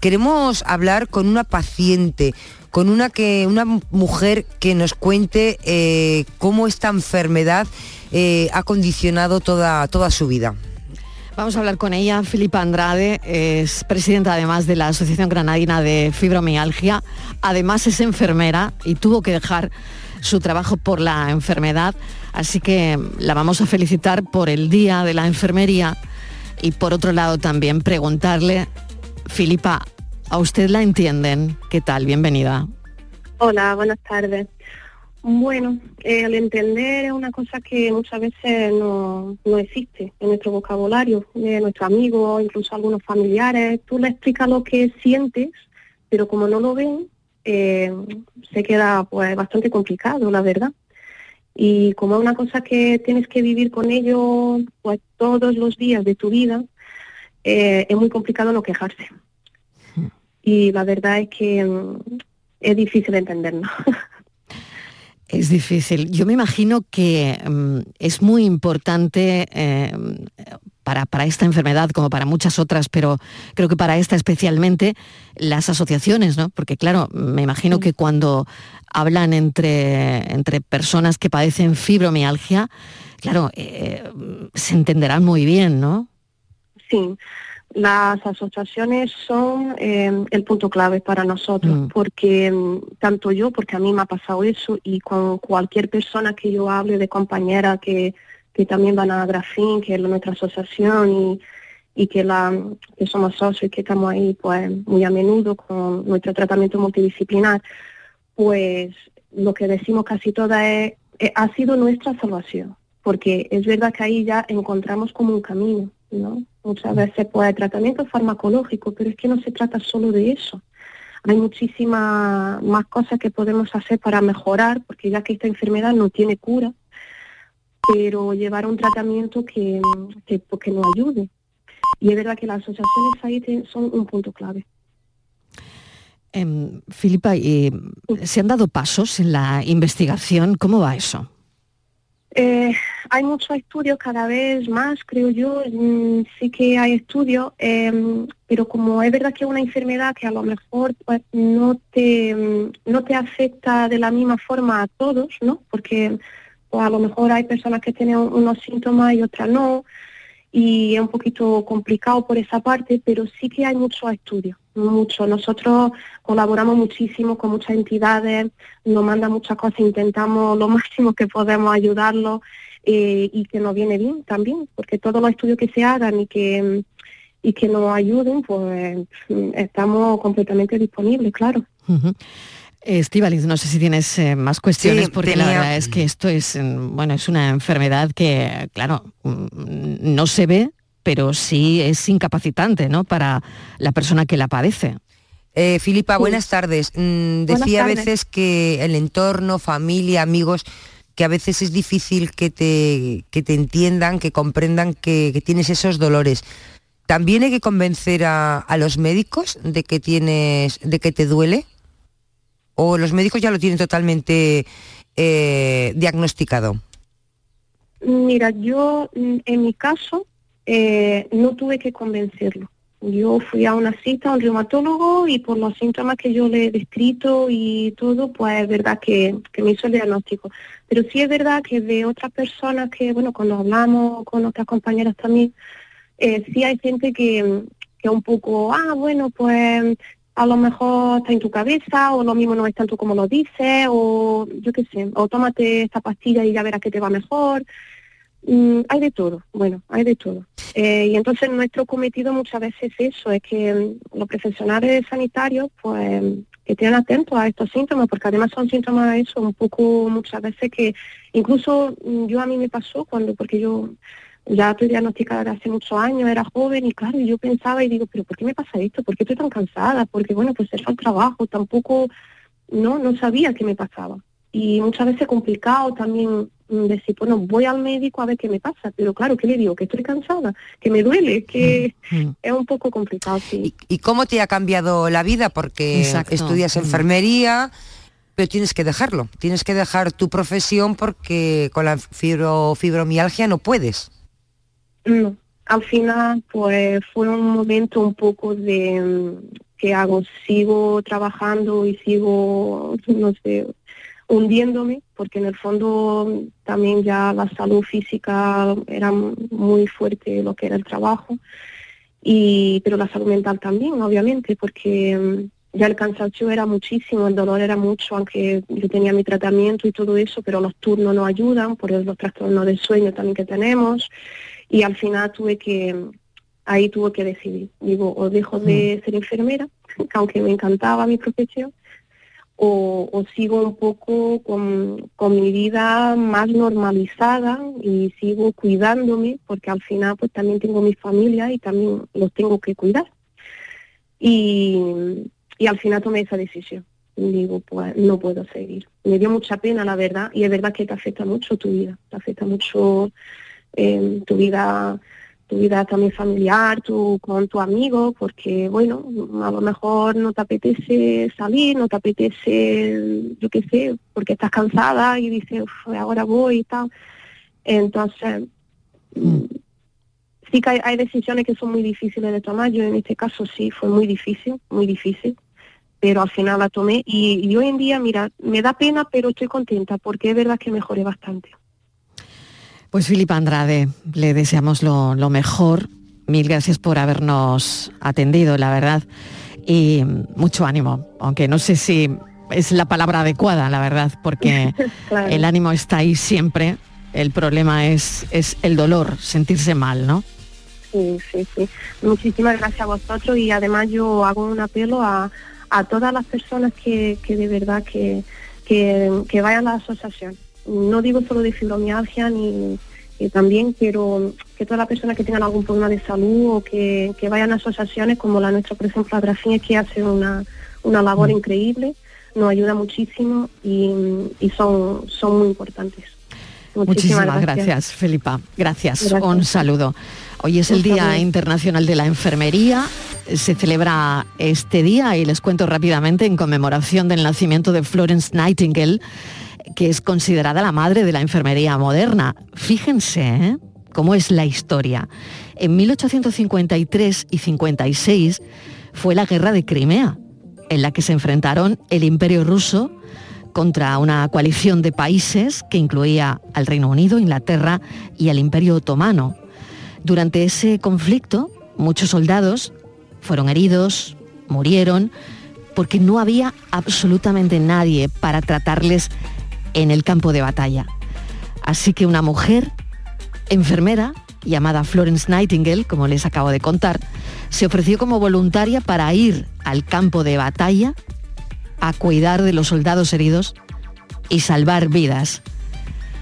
queremos hablar con una paciente, con una, que, una mujer que nos cuente eh, cómo esta enfermedad eh, ha condicionado toda, toda su vida. Vamos a hablar con ella. Filipa Andrade es presidenta además de la Asociación Granadina de Fibromialgia. Además es enfermera y tuvo que dejar su trabajo por la enfermedad. Así que la vamos a felicitar por el Día de la Enfermería y por otro lado también preguntarle, Filipa, ¿a usted la entienden? ¿Qué tal? Bienvenida. Hola, buenas tardes. Bueno, el entender es una cosa que muchas veces no, existe en nuestro vocabulario, de nuestros amigos, incluso algunos familiares. Tú le explicas lo que sientes, pero como no lo ven, eh, se queda pues bastante complicado, la verdad y como es una cosa que tienes que vivir con ello pues todos los días de tu vida, eh, es muy complicado no quejarse. Hmm. Y la verdad es que mm, es difícil entenderlo. Es difícil. Yo me imagino que mm, es muy importante eh, para, para, esta enfermedad, como para muchas otras, pero creo que para esta especialmente, las asociaciones, ¿no? Porque claro, me imagino que cuando hablan entre, entre personas que padecen fibromialgia, claro, eh, se entenderán muy bien, ¿no? Sí, las asociaciones son eh, el punto clave para nosotros, mm. porque mm, tanto yo, porque a mí me ha pasado eso, y con cualquier persona que yo hable de compañera que que también van a Grafín, que es nuestra asociación y, y que, la, que somos socios y que estamos ahí pues muy a menudo con nuestro tratamiento multidisciplinar, pues lo que decimos casi toda es, eh, ha sido nuestra salvación, porque es verdad que ahí ya encontramos como un camino, ¿no? Muchas veces pues tratamiento farmacológico, pero es que no se trata solo de eso. Hay muchísimas más cosas que podemos hacer para mejorar, porque ya que esta enfermedad no tiene cura, pero llevar un tratamiento que, que, pues, que nos ayude. Y es verdad que las asociaciones ahí son un punto clave. Eh, Filipa, eh, ¿se han dado pasos en la investigación? ¿Cómo va eso? Eh, hay muchos estudios cada vez más, creo yo, mm, sí que hay estudios, em, pero como es verdad que es una enfermedad que a lo mejor pues, no, te, mm, no te afecta de la misma forma a todos, ¿no? Porque pues, a lo mejor hay personas que tienen unos síntomas y otras no, y es un poquito complicado por esa parte, pero sí que hay muchos estudios, mucho. Nosotros colaboramos muchísimo con muchas entidades, nos mandan muchas cosas, intentamos lo máximo que podemos ayudarlos eh, y que nos viene bien también, porque todos los estudios que se hagan y que y que nos ayuden, pues estamos completamente disponibles, claro. Estivaliz, no sé si tienes eh, más cuestiones, porque la verdad es que esto es, mm, bueno, es una enfermedad que, claro, mm, no se ve, pero sí es incapacitante, ¿no? Para la persona que la padece. Eh, Filipa, buenas tardes. Mm, decía a veces que el entorno, familia, amigos, que a veces es difícil que te, que te entiendan, que comprendan que, tienes esos dolores. ¿También hay que convencer a, a los médicos de que tienes, de que te duele? ¿O los médicos ya lo tienen totalmente eh, diagnosticado? Mira, yo mm, en mi caso eh, no tuve que convencerlo. Yo fui a una cita a un reumatólogo y por los síntomas que yo le he descrito y todo, pues es verdad que, me hizo el diagnóstico. Pero sí es verdad que de otras personas que, bueno, cuando hablamos con otras compañeras también, eh, sí hay gente que, que un poco, ah, bueno, pues a lo mejor está en tu cabeza o lo mismo no es tanto como lo dices o yo qué sé, o tómate esta pastilla y ya verás que te va mejor. Mm, hay de todo, bueno, hay de todo. Eh, y entonces nuestro cometido muchas veces es eso, es que mm, los profesionales sanitarios pues que estén atentos a estos síntomas, porque además son síntomas eso, un poco muchas veces que incluso mm, yo a mí me pasó cuando, porque yo ya estoy diagnosticada de hace muchos años, era joven y claro, yo pensaba y digo, pero ¿por qué me pasa esto? ¿Por qué estoy tan cansada? Porque bueno, pues era el trabajo, tampoco, no, no sabía qué me pasaba. Y muchas veces complicado también mm, decir, bueno, voy al médico a ver qué me pasa, pero claro, ¿qué le digo? Que estoy cansada, que me duele, que mm, mm. es un poco complicado, sí. ¿Y, cómo te ha cambiado la vida? Porque estudias enfermería, pero tienes que dejarlo, tienes que dejar tu profesión porque con la fibromialgia no puedes. No, al final pues fue un momento un poco de mm, que hago, sigo trabajando y sigo, no sé, hundiéndome, porque en el fondo también ya la salud física era muy fuerte lo que era el trabajo, y, pero la salud mental también, obviamente, porque mm, ya el cansancio era muchísimo, el dolor era mucho, aunque yo tenía mi tratamiento y todo eso, pero los turnos no ayudan, por los trastornos del sueño también que tenemos y al final tuve que, ahí tuve que decidir, digo, o dejo de mm. ser enfermera, aunque me encantaba mi profesión, o, sigo un poco con, con, mi vida más normalizada y sigo cuidándome, porque al final pues también tengo mi familia y también los tengo que cuidar. Y, y al final tomé esa decisión. Digo, pues no puedo seguir. Me dio mucha pena, la verdad, y es verdad que te afecta mucho tu vida, te afecta mucho tu vida tu vida también familiar, tu, con tu amigo, porque bueno, a lo mejor no te apetece salir, no te apetece, yo qué sé, porque estás cansada y dices, ahora voy y tal. Entonces, mm. sí que hay, decisiones que son muy difíciles de tomar, yo en este caso sí, fue muy difícil, muy difícil, pero al final la tomé y, y hoy en día, mira, me da pena, pero estoy contenta porque es verdad que mejoré bastante. Pues Filipa Andrade, le deseamos lo, mejor. Mil gracias por habernos atendido, la verdad. Y mucho ánimo, aunque no sé si es la palabra adecuada, la verdad, porque el ánimo está ahí siempre, el problema es, es el dolor, sentirse mal, ¿no? Sí, sí, sí. Muchísimas gracias a vosotros y además yo hago un apelo a, a todas las personas que, que de verdad que, que, que vayan a la asociación. No digo solo de fibromialgia ni también quiero que todas las personas que tengan algún problema de salud o que, que vayan a asociaciones como la nuestra, por ejemplo, Grafín, que hace una, una labor mm. increíble, nos ayuda muchísimo y, y son, son muy importantes. Muchísimas, gracias. Felipa. Gracias. Un saludo. Hoy es el Día Internacional de la Enfermería. Se celebra este día y les cuento rápidamente en conmemoración del nacimiento de Florence Nightingale, que es considerada la madre de la enfermería moderna. Fíjense ¿eh? cómo es la historia. En 1853 y 56 fue la guerra de Crimea, en la que se enfrentaron el imperio ruso contra una coalición de países que incluía al Reino Unido, Inglaterra y al Imperio Otomano. Durante ese conflicto, muchos soldados fueron heridos, murieron, porque no había absolutamente nadie para tratarles en el campo de batalla. Así que una mujer, enfermera, llamada Florence Nightingale, como les acabo de contar, se ofreció como voluntaria para ir al campo de batalla a cuidar de los soldados heridos y salvar vidas.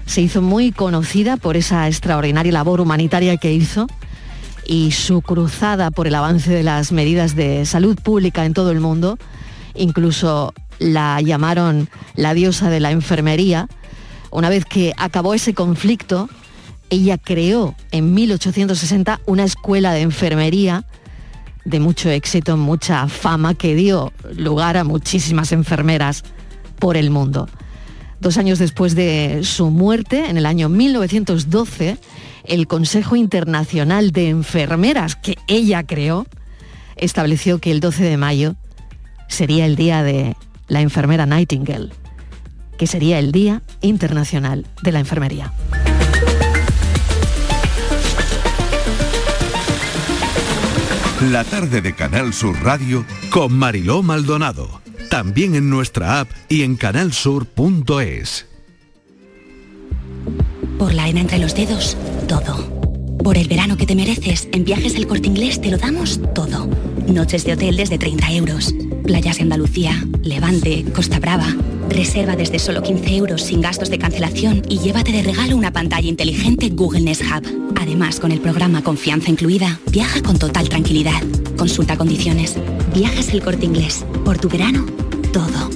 Se hizo muy conocida por esa extraordinaria labor humanitaria que hizo y su cruzada por el avance de las medidas de salud pública en todo el mundo. Incluso la llamaron la diosa de la enfermería. Una vez que acabó ese conflicto, ella creó en 1860 una escuela de enfermería de mucho éxito, mucha fama, que dio lugar a muchísimas enfermeras por el mundo. Dos años después de su muerte, en el año 1912, el Consejo Internacional de Enfermeras, que ella creó, estableció que el 12 de mayo sería el día de la enfermera Nightingale, que sería el Día Internacional de la Enfermería. La tarde de Canal Sur Radio con Mariló Maldonado. También en nuestra app y en canalsur.es. Por la arena entre los dedos, todo. Por el verano que te mereces, en Viajes El Corte Inglés te lo damos todo. Noches de hotel desde 30 euros. Playas de Andalucía, Levante, Costa Brava. Reserva desde solo 15 euros sin gastos de cancelación y llévate de regalo una pantalla inteligente Google Nest Hub. Además, con el programa Confianza Incluida, viaja con total tranquilidad. Consulta condiciones. Viajes El Corte Inglés. Por tu verano, todo.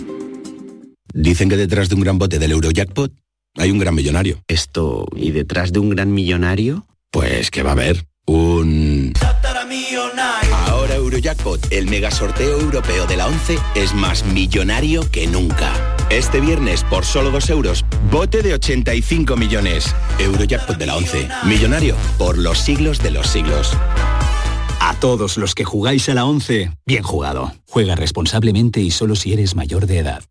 Dicen que detrás de un gran bote del Eurojackpot hay un gran millonario. Esto, ¿y detrás de un gran millonario? Pues que va a haber un... Eurojackpot, el mega sorteo europeo de la 11, es más millonario que nunca. Este viernes, por solo 2 euros, bote de 85 millones. Eurojackpot de la 11, millonario por los siglos de los siglos. A todos los que jugáis a la 11, bien jugado. Juega responsablemente y solo si eres mayor de edad.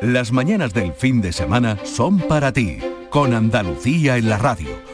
Las mañanas del fin de semana son para ti, con Andalucía en la radio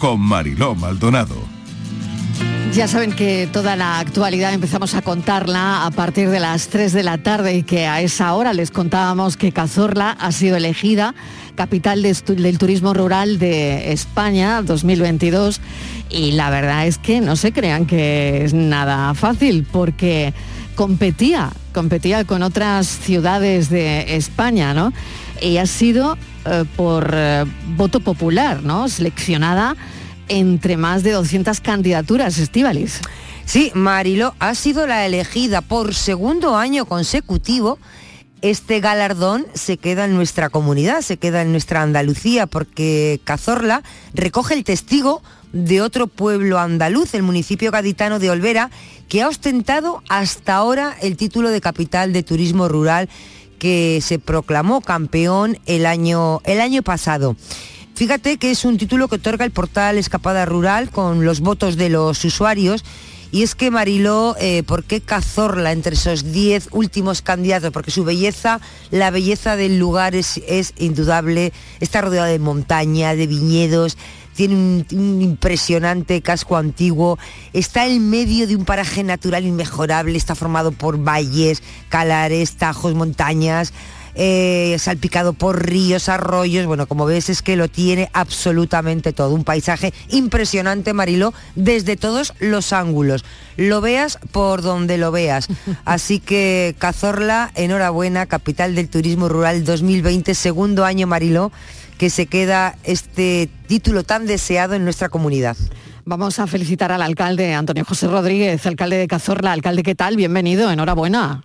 con Mariló Maldonado. Ya saben que toda la actualidad empezamos a contarla a partir de las 3 de la tarde y que a esa hora les contábamos que Cazorla ha sido elegida capital del turismo rural de España 2022 y la verdad es que no se crean que es nada fácil porque competía, competía con otras ciudades de España, ¿no? Y ha sido eh, por eh, voto popular, ¿no? Seleccionada entre más de 200 candidaturas, Estivalis. Sí, Marilo ha sido la elegida por segundo año consecutivo. Este galardón se queda en nuestra comunidad, se queda en nuestra Andalucía, porque Cazorla recoge el testigo de otro pueblo andaluz, el municipio gaditano de Olvera, que ha ostentado hasta ahora el título de capital de turismo rural que se proclamó campeón el año, el año pasado. Fíjate que es un título que otorga el portal Escapada Rural con los votos de los usuarios y es que Mariló, eh, ¿por qué Cazorla entre esos 10 últimos candidatos? Porque su belleza, la belleza del lugar es, indudable, está rodeado de montaña, de viñedos, tiene un, impresionante casco antiguo, está en medio de un paraje natural inmejorable, está formado por valles, calares, tajos, montañas, eh, salpicado por ríos, arroyos, bueno, como ves es que lo tiene absolutamente todo, un paisaje impresionante, Mariló, desde todos los ángulos, lo veas por donde lo veas. Así que Cazorla, enhorabuena, capital del turismo rural 2020, segundo año, Mariló, que se queda este título tan deseado en nuestra comunidad. Vamos a felicitar al alcalde Antonio José Rodríguez, alcalde de Cazorla. Alcalde, ¿qué tal? Bienvenido, enhorabuena.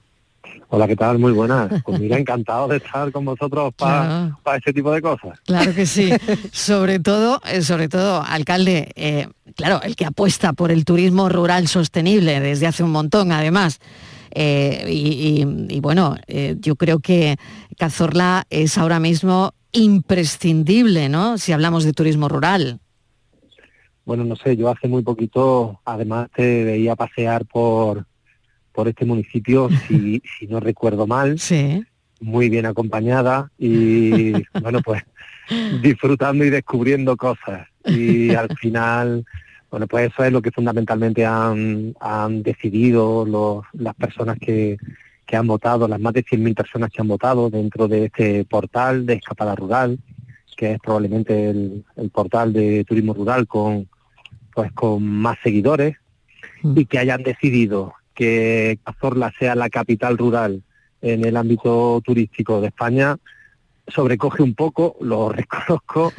Hola, ¿qué tal? Muy buenas. Pues mira, encantado de estar con vosotros para Claro. ese tipo de cosas. Claro que sí. sobre todo, eh, sobre todo, alcalde, eh, claro, el que apuesta por el turismo rural sostenible desde hace un montón, además. Eh, y, y- y bueno, eh, yo creo que Cazorla es ahora mismo imprescindible, ¿no? Si hablamos de turismo rural. Bueno, no sé, yo hace muy poquito, además te veía pasear por, por este municipio, si, si no recuerdo mal, muy bien acompañada y bueno, pues disfrutando y descubriendo cosas. Y al final, bueno, pues eso es lo que fundamentalmente han, han decidido los, las personas que, que han votado, las más de 100.000 personas que han votado dentro de este portal de Escapada Rural, que es probablemente el, el portal de turismo rural con pues con más seguidores y que hayan decidido que Cazorla sea la capital rural en el ámbito turístico de España sobrecoge un poco, lo reconozco,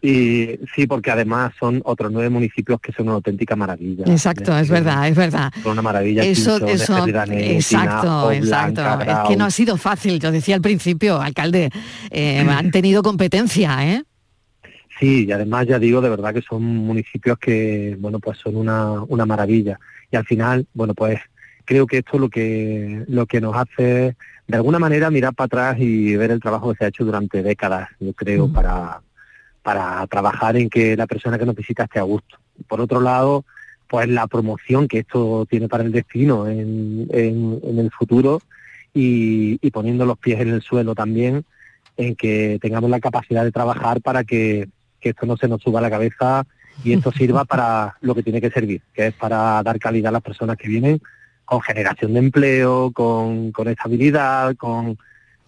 y sí, porque además son otros nueve municipios que son una auténtica maravilla. Exacto, es verdad, es verdad. Son una maravilla. Eso, Pinchones, eso, exacto, exacto. Es que no ha sido fácil, yo decía al principio, alcalde, eh, han tenido competencia, ¿eh? Sí, y además ya digo, de verdad que son municipios que, bueno, pues son una, una maravilla. Y al final, bueno, pues creo que esto lo que, lo que nos hace, de alguna manera, mirar para atrás y ver el trabajo que se ha hecho durante décadas, yo creo, para, para trabajar en que la persona que nos visita esté a gusto. Por otro lado, pues la promoción que esto tiene para el destino en, en- en el futuro y, y poniendo los pies en el suelo también, en que tengamos la capacidad de trabajar para que, que esto no se nos suba a la cabeza y esto sirva para lo que tiene que servir, que es para dar calidad a las personas que vienen con generación de empleo, con, con estabilidad, con,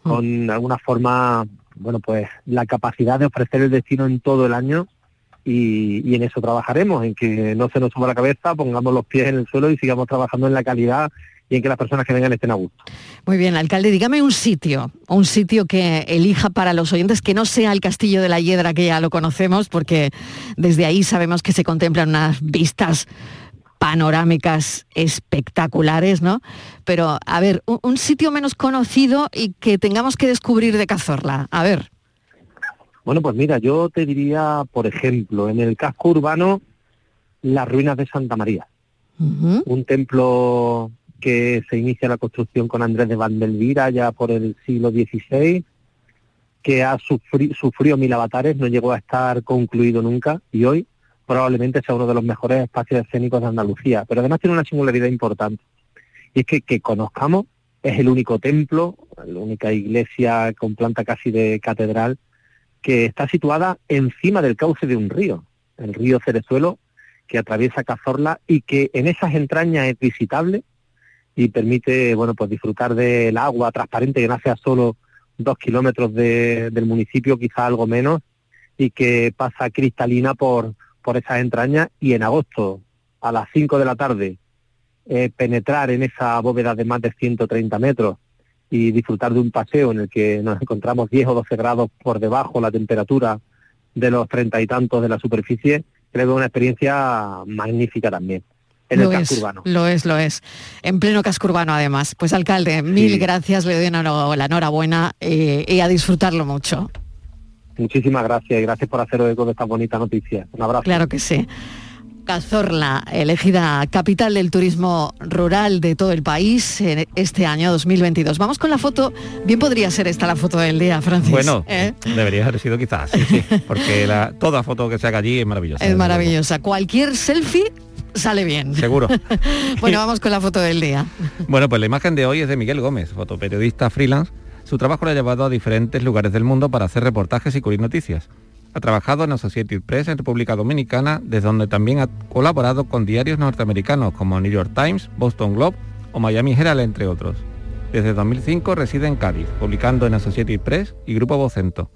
con alguna forma, bueno, pues la capacidad de ofrecer el destino en todo el año y, y en eso trabajaremos, en que no se nos suba la cabeza, pongamos los pies en el suelo y sigamos trabajando en la calidad y en que las personas que vengan estén a gusto. Muy bien, alcalde, dígame un sitio, un sitio que elija para los oyentes que no sea el Castillo de la Hiedra, que ya lo conocemos, porque desde ahí sabemos que se contemplan unas vistas panorámicas espectaculares, ¿no? Pero, a ver, un, un sitio menos conocido y que tengamos que descubrir de Cazorla. A ver. Bueno, pues mira, yo te diría, por ejemplo, en el casco urbano, las ruinas de Santa María. Un templo que se inicia la construcción con Andrés de Vandelvira ya por el siglo XVI, que ha sufri- sufrido mil avatares, no llegó a estar concluido nunca y hoy probablemente sea uno de los mejores espacios escénicos de Andalucía. Pero además tiene una singularidad importante y es que, que conozcamos, es el único templo, la única iglesia con planta casi de catedral que está situada encima del cauce de un río, el río Cerezuelo, que atraviesa Cazorla y que en esas entrañas es visitable y permite bueno pues disfrutar del agua transparente que nace a solo dos kilómetros de- del municipio, quizá algo menos, y que pasa cristalina por, por esas entrañas y en agosto a las 5 de la tarde eh, penetrar en esa bóveda de más de 130 metros y disfrutar de un paseo en el que nos encontramos 10 o 12 grados por debajo la temperatura de los treinta y tantos de la superficie, creo que es una experiencia magnífica también en lo el casco es, urbano. lo es, lo es. En pleno casco urbano, además. Pues, alcalde, mil gracias, le doy la enhorabuena eh, y a disfrutarlo mucho. Muchísimas gracias y gracias por haceros eco de estas bonitas noticias. Un abrazo. Claro que sí. Cazorla, elegida capital del turismo rural de todo el país en este año 2022. Vamos con la foto. Bien podría ser esta la foto del día, Francis. Bueno, ¿eh? debería haber sido quizás, sí, sí, porque toda foto que se haga allí es maravillosa. Es maravillosa. Cualquier selfie sale bien. Seguro. bueno, vamos con la foto del día. bueno, pues la imagen de hoy es de Miguel Gómez, fotoperiodista freelance. Su trabajo lo ha llevado a diferentes lugares del mundo para hacer reportajes y cubrir noticias. Ha trabajado en Associated Press en República Dominicana, desde donde también ha colaborado con diarios norteamericanos como New York Times, Boston Globe o Miami Herald, entre otros. Desde 2005 reside en Cádiz, publicando en Associated Press y Grupo Vocento.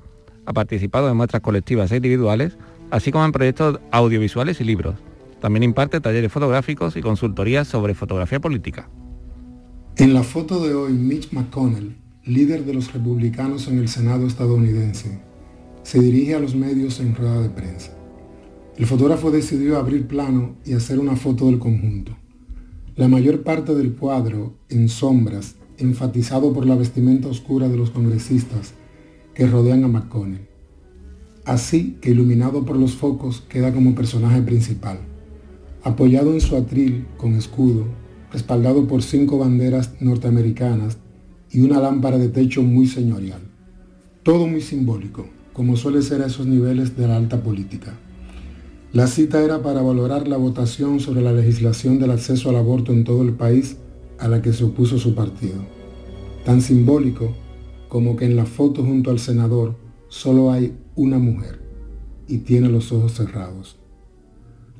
Ha participado en muestras colectivas e individuales, así como en proyectos audiovisuales y libros. También imparte talleres fotográficos y consultorías sobre fotografía política. En la foto de hoy, Mitch McConnell, líder de los republicanos en el Senado estadounidense, se dirige a los medios en rueda de prensa. El fotógrafo decidió abrir plano y hacer una foto del conjunto. La mayor parte del cuadro, en sombras, enfatizado por la vestimenta oscura de los congresistas que rodean a McConnell. Así que iluminado por los focos queda como personaje principal, apoyado en su atril con escudo, respaldado por cinco banderas norteamericanas y una lámpara de techo muy señorial. Todo muy simbólico, como suele ser a esos niveles de la alta política. La cita era para valorar la votación sobre la legislación del acceso al aborto en todo el país a la que se opuso su partido. Tan simbólico como que en la foto junto al senador solo hay una mujer y tiene los ojos cerrados.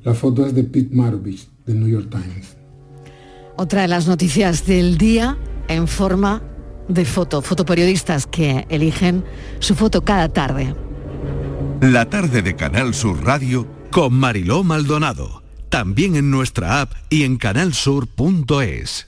La foto es de Pete Maravich, del New York Times. Otra de las noticias del día en forma de foto, fotoperiodistas que eligen su foto cada tarde. La tarde de Canal Sur Radio con Mariló Maldonado, también en nuestra app y en canalsur.es.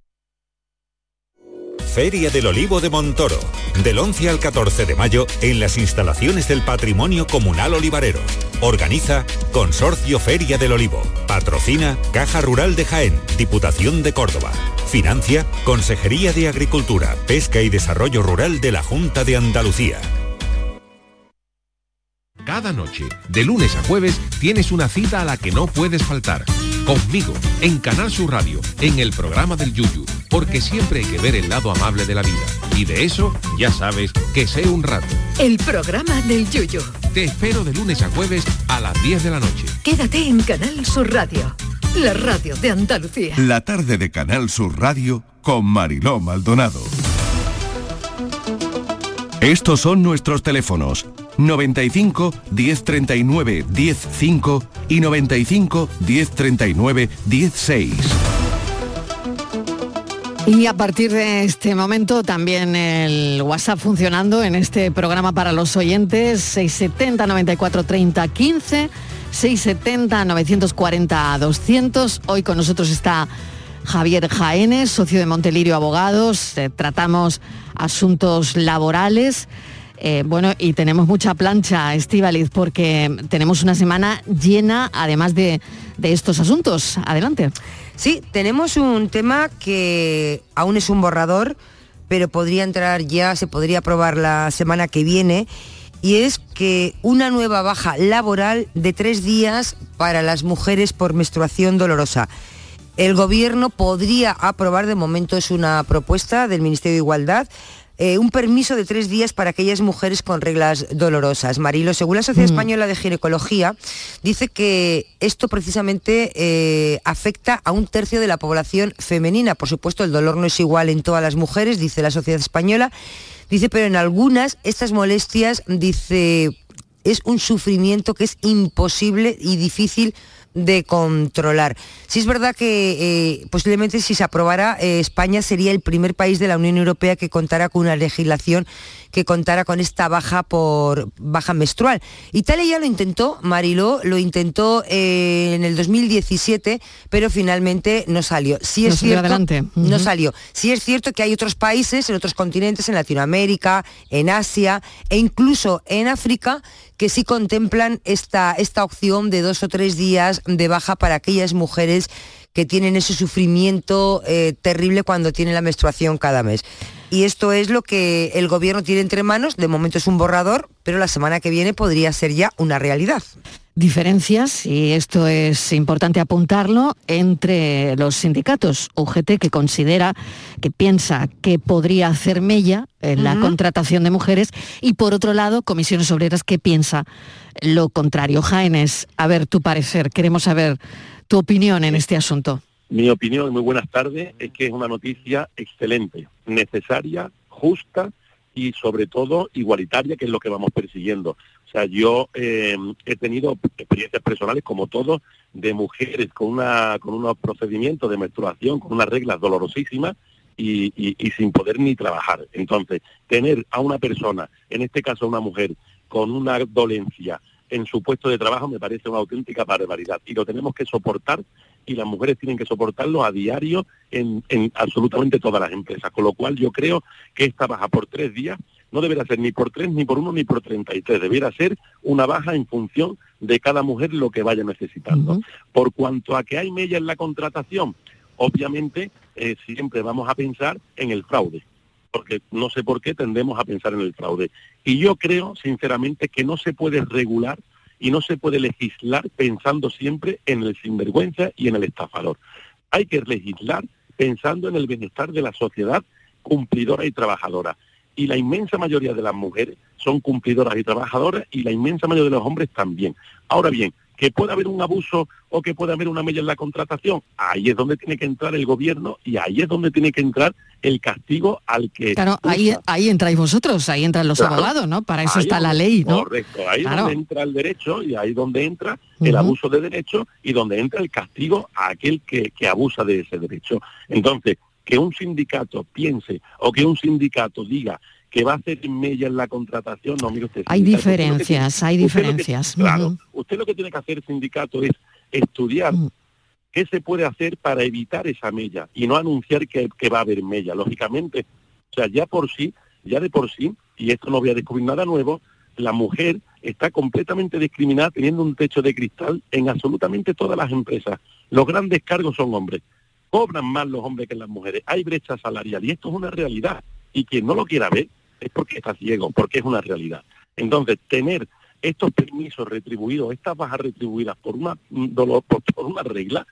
Feria del Olivo de Montoro, del 11 al 14 de mayo en las instalaciones del Patrimonio Comunal Olivarero. Organiza Consorcio Feria del Olivo. Patrocina Caja Rural de Jaén, Diputación de Córdoba. Financia Consejería de Agricultura, Pesca y Desarrollo Rural de la Junta de Andalucía. Cada noche, de lunes a jueves, tienes una cita a la que no puedes faltar. Conmigo, en Canal Sur Radio, en el programa del Yuyu, porque siempre hay que ver el lado amable de la vida. Y de eso, ya sabes, que sé un rato. El programa del Yuyu. Te espero de lunes a jueves a las 10 de la noche. Quédate en Canal Sur Radio, la radio de Andalucía. La tarde de Canal Sur Radio con Mariló Maldonado. Estos son nuestros teléfonos 95 1039 105 y 95 1039 16. Y a partir de este momento también el WhatsApp funcionando en este programa para los oyentes 670 94 30 15 670 940 200. Hoy con nosotros está Javier Jaénes, socio de Montelirio Abogados. Eh, tratamos asuntos laborales. Eh, bueno, y tenemos mucha plancha, Estivaliz, porque tenemos una semana llena, además de, de estos asuntos. Adelante. Sí, tenemos un tema que aún es un borrador, pero podría entrar ya, se podría aprobar la semana que viene, y es que una nueva baja laboral de tres días para las mujeres por menstruación dolorosa. El gobierno podría aprobar, de momento es una propuesta del Ministerio de Igualdad, eh, un permiso de tres días para aquellas mujeres con reglas dolorosas. Marilo, según la Sociedad mm. Española de Ginecología, dice que esto precisamente eh, afecta a un tercio de la población femenina. Por supuesto, el dolor no es igual en todas las mujeres, dice la Sociedad Española. Dice, pero en algunas estas molestias, dice, es un sufrimiento que es imposible y difícil de controlar. Si es verdad que eh, posiblemente si se aprobara, eh, España sería el primer país de la Unión Europea que contara con una legislación que contara con esta baja por baja menstrual. Italia ya lo intentó, Mariló lo intentó eh, en el 2017, pero finalmente no salió. Sí es cierto, adelante. no salió. Sí es cierto que hay otros países, en otros continentes, en Latinoamérica, en Asia e incluso en África que sí contemplan esta, esta opción de dos o tres días de baja para aquellas mujeres que tienen ese sufrimiento eh, terrible cuando tienen la menstruación cada mes. Y esto es lo que el gobierno tiene entre manos. De momento es un borrador, pero la semana que viene podría ser ya una realidad diferencias, y esto es importante apuntarlo, entre los sindicatos. UGT que considera, que piensa que podría hacer mella en la contratación de mujeres, y por otro lado, Comisiones Obreras que piensa lo contrario. Jaénes, a ver tu parecer, queremos saber tu opinión en este asunto. Mi opinión, muy buenas tardes, es que es una noticia excelente, necesaria, justa y sobre todo igualitaria, que es lo que vamos persiguiendo. O sea, yo eh, he tenido experiencias personales, como todos, de mujeres con, una, con unos procedimientos de menstruación, con unas reglas dolorosísimas y, y, sin poder ni trabajar. Entonces, tener a una persona, en este caso a una mujer, con una dolencia en su puesto de trabajo me parece una auténtica barbaridad y lo tenemos que soportar y las mujeres tienen que soportarlo a diario en, en absolutamente todas las empresas. Con lo cual yo creo que esta baja por tres días no deberá ser ni por tres, ni por uno, ni por treinta y tres. Deberá ser una baja en función de cada mujer lo que vaya necesitando. Por cuanto a que hay mella en la contratación, obviamente eh, siempre vamos a pensar en el fraude, porque no sé por qué tendemos a pensar en el fraude. Y yo creo, sinceramente, que no se puede regular y no se puede legislar pensando siempre en el sinvergüenza y en el estafador. Hay que legislar pensando en el bienestar de la sociedad cumplidora y trabajadora y la inmensa mayoría de las mujeres son cumplidoras y trabajadoras y la inmensa mayoría de los hombres también. Ahora bien, que pueda haber un abuso o que pueda haber una mella en la contratación, ahí es donde tiene que entrar el gobierno y ahí es donde tiene que entrar el castigo al que... Claro, ahí, ahí entráis vosotros, ahí entran los abogados, ¿no? Para eso está la ley, ¿no? Correcto, ahí es donde entra el derecho y ahí es donde entra el abuso de derecho y donde entra el castigo a aquel que, que abusa de ese derecho. Entonces, que un sindicato piense o que un sindicato diga que va a hacer mella en la contratación, no, mire usted. Hay diferencias, hay diferencias. claro, usted lo que tiene que hacer el sindicato es estudiar mm. qué se puede hacer para evitar esa mella y no anunciar que, que, va a haber mella, lógicamente. O sea, ya por sí, ya de por sí, y esto no voy a descubrir nada nuevo, la mujer está completamente discriminada teniendo un techo de cristal en absolutamente todas las empresas. Los grandes cargos son hombres cobran más los hombres que las mujeres, hay brecha salarial y esto es una realidad. Y quien no lo quiera ver es porque está ciego, porque es una realidad. Entonces, tener estos permisos retribuidos, estas bajas retribuidas por una dolor, por, una regla,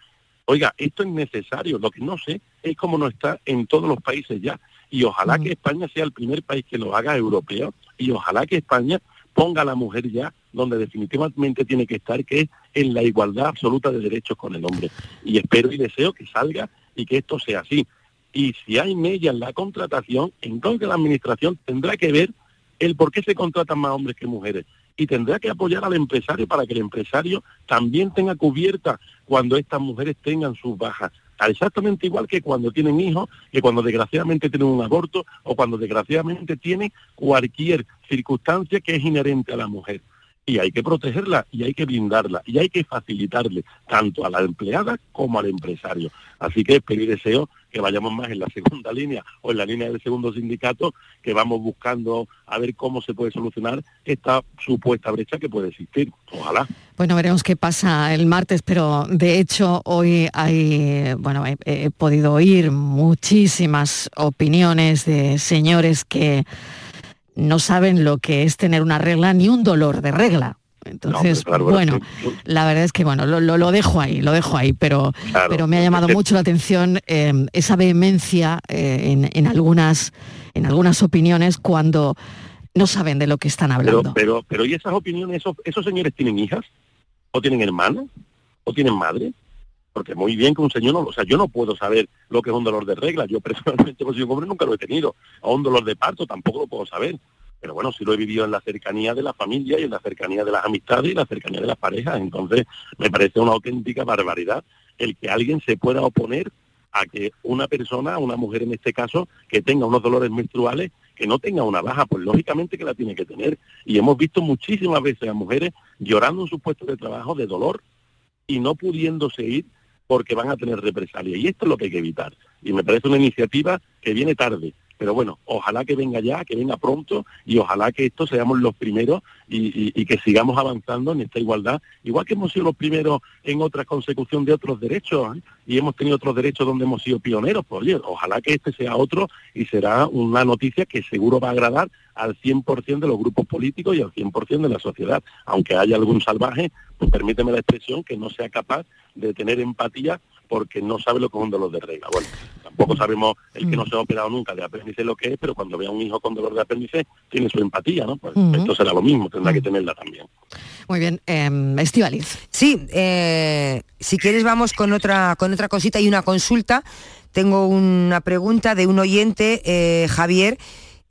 oiga, esto es necesario. Lo que no sé es cómo no está en todos los países ya. Y ojalá mm. que España sea el primer país que lo haga europeo y ojalá que España ponga a la mujer ya donde definitivamente tiene que estar, que es en la igualdad absoluta de derechos con el hombre. Y espero y deseo que salga y que esto sea así. Y si hay mella en la contratación, entonces la administración tendrá que ver el por qué se contratan más hombres que mujeres y tendrá que apoyar al empresario para que el empresario también tenga cubierta cuando estas mujeres tengan sus bajas. Exactamente igual que cuando tienen hijos, que cuando desgraciadamente tienen un aborto o cuando desgraciadamente tienen cualquier circunstancia que es inherente a la mujer y hay que protegerla y hay que blindarla y hay que facilitarle tanto a la empleada como al empresario. Así que espero y deseo que vayamos más en la segunda línea o en la línea del segundo sindicato, que vamos buscando a ver cómo se puede solucionar esta supuesta brecha que puede existir. Ojalá. Bueno, veremos qué pasa el martes, pero de hecho hoy hay, bueno, he podido oír muchísimas opiniones de señores que no saben lo que es tener una regla ni un dolor de regla. Entonces, bueno, la verdad es que bueno, lo, lo, dejo ahí, lo dejo ahí, pero, pero me ha llamado mucho la atención em, esa vehemencia eh, en, en, algunas, en algunas opiniones cuando no saben de lo que están hablando. Pero, pero, ¿y esas opiniones, esos, esos señores tienen hijas? ¿O tienen hermanos? ¿O tienen madre? Porque muy bien que un señor no, o sea, yo no puedo saber lo que es un dolor de regla. Yo personalmente, pues yo nunca lo he tenido. O un dolor de parto tampoco lo puedo saber. Pero bueno, sí lo he vivido en la cercanía de la familia y en la cercanía de las amistades y la cercanía de las parejas. Entonces, me parece una auténtica barbaridad el que alguien se pueda oponer a que una persona, una mujer en este caso, que tenga unos dolores menstruales, que no tenga una baja, pues lógicamente que la tiene que tener. Y hemos visto muchísimas veces a mujeres llorando en sus puestos de trabajo de dolor y no pudiéndose ir porque van a tener represalias. Y esto es lo que hay que evitar. Y me parece una iniciativa que viene tarde, pero bueno, ojalá que venga ya, que venga pronto y ojalá que estos seamos los primeros y, que sigamos avanzando en esta igualdad, igual que hemos sido los primeros en otra consecución de otros derechos ¿eh? y hemos tenido otros derechos donde hemos sido pioneros, pues oye, ojalá que este sea otro y será una noticia que seguro va a agradar al 100% de los grupos políticos y al 100% de la sociedad, aunque haya algún salvaje, pues permíteme la expresión, que no sea capaz de tener empatía porque no sabe lo que es un dolor de regla. Bueno, tampoco sabemos el que no mm. se ha operado nunca de apéndice lo que es, pero cuando vea a un hijo con dolor de apéndice tiene su empatía, ¿no? Pues mm. esto será lo mismo, tendrá que mm. tenerla también. Muy bien, eh, Sí, eh, si quieres vamos con otra, con otra cosita y una consulta. Tengo una pregunta de un oyente, eh, Javier,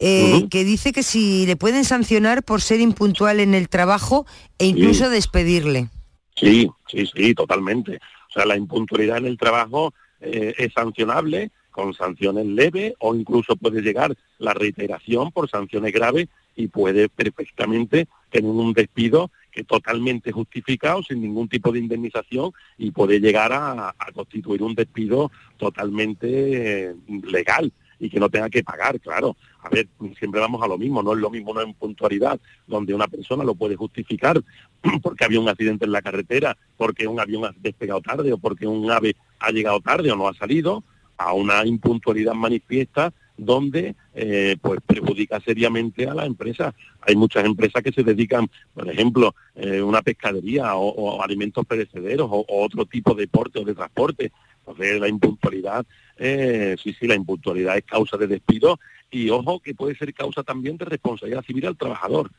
eh, que dice que si le pueden sancionar por ser impuntual en el trabajo e incluso despedirle. Sí, sí, sí, totalmente. O sea, la impuntualidad en el trabajo eh, es sancionable con sanciones leves o incluso puede llegar la reiteración por sanciones graves y puede perfectamente tener un despido que totalmente justificado, sin ningún tipo de indemnización y puede llegar a, constituir un despido totalmente eh, legal y que no tenga que pagar, claro. A ver, siempre vamos a lo mismo, no es lo mismo una impuntualidad donde una persona lo puede justificar porque había un accidente en la carretera, porque un avión ha despegado tarde o porque un ave ha llegado tarde o no ha salido, a una impuntualidad manifiesta donde eh, pues perjudica seriamente a la empresa. Hay muchas empresas que se dedican, por ejemplo, eh, una pescadería o, alimentos perecederos o, otro tipo de deporte o de transporte. Entonces la impuntualidad, eh, sí, sí, la impuntualidad es causa de despido y ojo que puede ser causa también de responsabilidad civil al trabajador.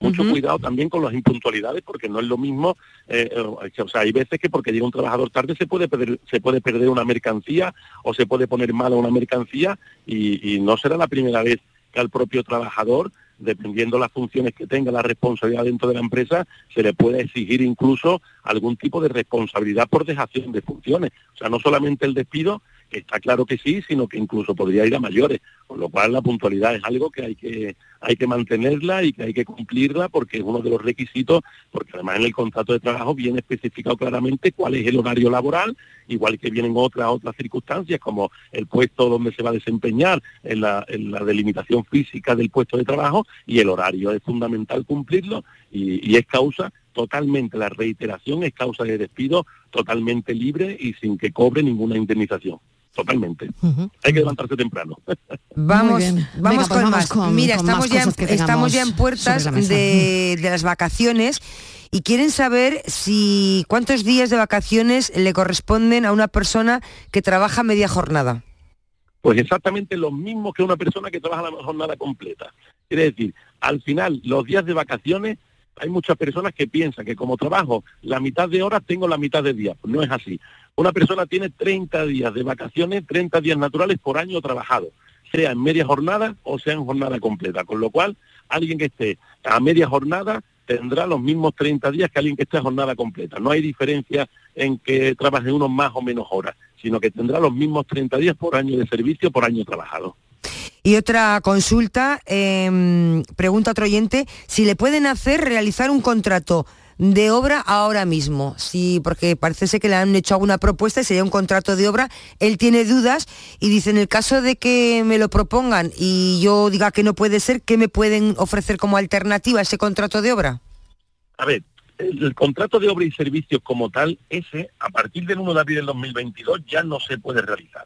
Mucho cuidado también con las impuntualidades porque no es lo mismo, eh, eh, o sea, hay veces que porque llega un trabajador tarde se puede perder, se puede perder una mercancía o se puede poner mala una mercancía y, no será la primera vez que al propio trabajador dependiendo las funciones que tenga, la responsabilidad dentro de la empresa, se le puede exigir incluso algún tipo de responsabilidad por dejación de funciones. O sea, no solamente el despido, está claro que sí, sino que incluso podría ir a mayores, con lo cual la puntualidad es algo que hay que hay que mantenerla y que hay que cumplirla porque es uno de los requisitos, porque además en el contrato de trabajo viene especificado claramente cuál es el horario laboral, igual que vienen otras otras circunstancias como el puesto donde se va a desempeñar, en la, delimitación física del puesto de trabajo y el horario es fundamental cumplirlo y es causa totalmente, la reiteración es causa de despido totalmente libre y sin que cobre ninguna indemnización totalmente. Hay que levantarse temprano. Vamos, vamos, con, más. Mira, estamos, ya, estamos ya en puertas de, de, las vacaciones y quieren saber si cuántos días de vacaciones le corresponden a una persona que trabaja media jornada. Pues exactamente lo mismo que una persona que trabaja la jornada completa. Quiere decir, al final, los días de vacaciones hay muchas personas que piensan que como trabajo la mitad de horas tengo la mitad de días. Pues no es así. Una persona tiene 30 días de vacaciones, 30 días naturales por año trabajado, sea en media jornada o sea en jornada completa. Con lo cual, alguien que esté a media jornada tendrá los mismos 30 días que alguien que esté a jornada completa. No hay diferencia en que trabaje unos más o menos horas, sino que tendrá los mismos 30 días por año de servicio, por año trabajado. Y otra consulta, eh, pregunta otro oyente, si le pueden hacer realizar un contrato de obra ahora mismo. Sí, porque parece ser que le han hecho alguna propuesta y sería un contrato de obra. Él tiene dudas y dice, en el caso de que me lo propongan y yo diga que no puede ser, ¿qué me pueden ofrecer como alternativa a ese contrato de obra? A ver, el, contrato de obra y servicios como tal, ese, a partir del 1 de abril del 2022, ya no se puede realizar.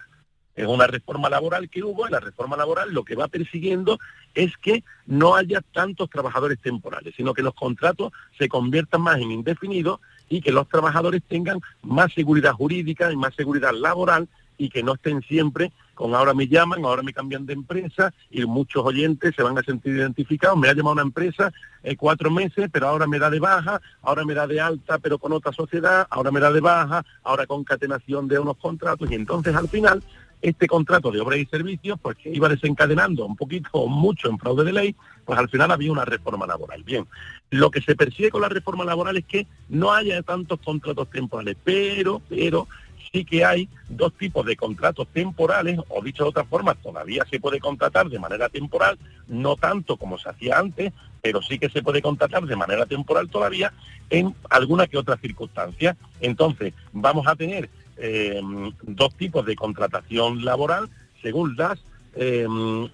Es una reforma laboral que hubo y la reforma laboral lo que va persiguiendo es que no haya tantos trabajadores temporales, sino que los contratos se conviertan más en indefinidos y que los trabajadores tengan más seguridad jurídica y más seguridad laboral y que no estén siempre con ahora me llaman, ahora me cambian de empresa y muchos oyentes se van a sentir identificados. Me ha llamado una empresa eh, cuatro meses, pero ahora me da de baja, ahora me da de alta, pero con otra sociedad, ahora me da de baja, ahora concatenación de unos contratos y entonces al final este contrato de obras y servicios, pues que iba desencadenando un poquito o mucho en fraude de ley, pues al final había una reforma laboral. Bien, lo que se persigue con la reforma laboral es que no haya tantos contratos temporales, pero, pero sí que hay dos tipos de contratos temporales, o dicho de otra forma, todavía se puede contratar de manera temporal, no tanto como se hacía antes, pero sí que se puede contratar de manera temporal todavía en alguna que otra circunstancia. Entonces, vamos a tener eh, dos tipos de contratación laboral según las, eh,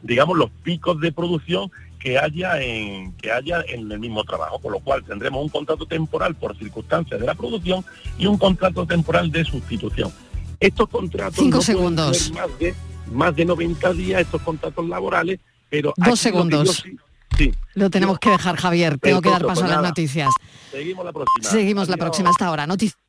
digamos, los picos de producción que haya en que haya en el mismo trabajo, con lo cual tendremos un contrato temporal por circunstancias de la producción y un contrato temporal de sustitución. Estos contratos Cinco segundos. más de más de 90 días estos contratos laborales, pero dos segundos. Sí. Lo tenemos que dejar, Javier. Tengo que dar paso a las noticias. Seguimos la próxima. Seguimos la próxima hasta ahora. Noticias.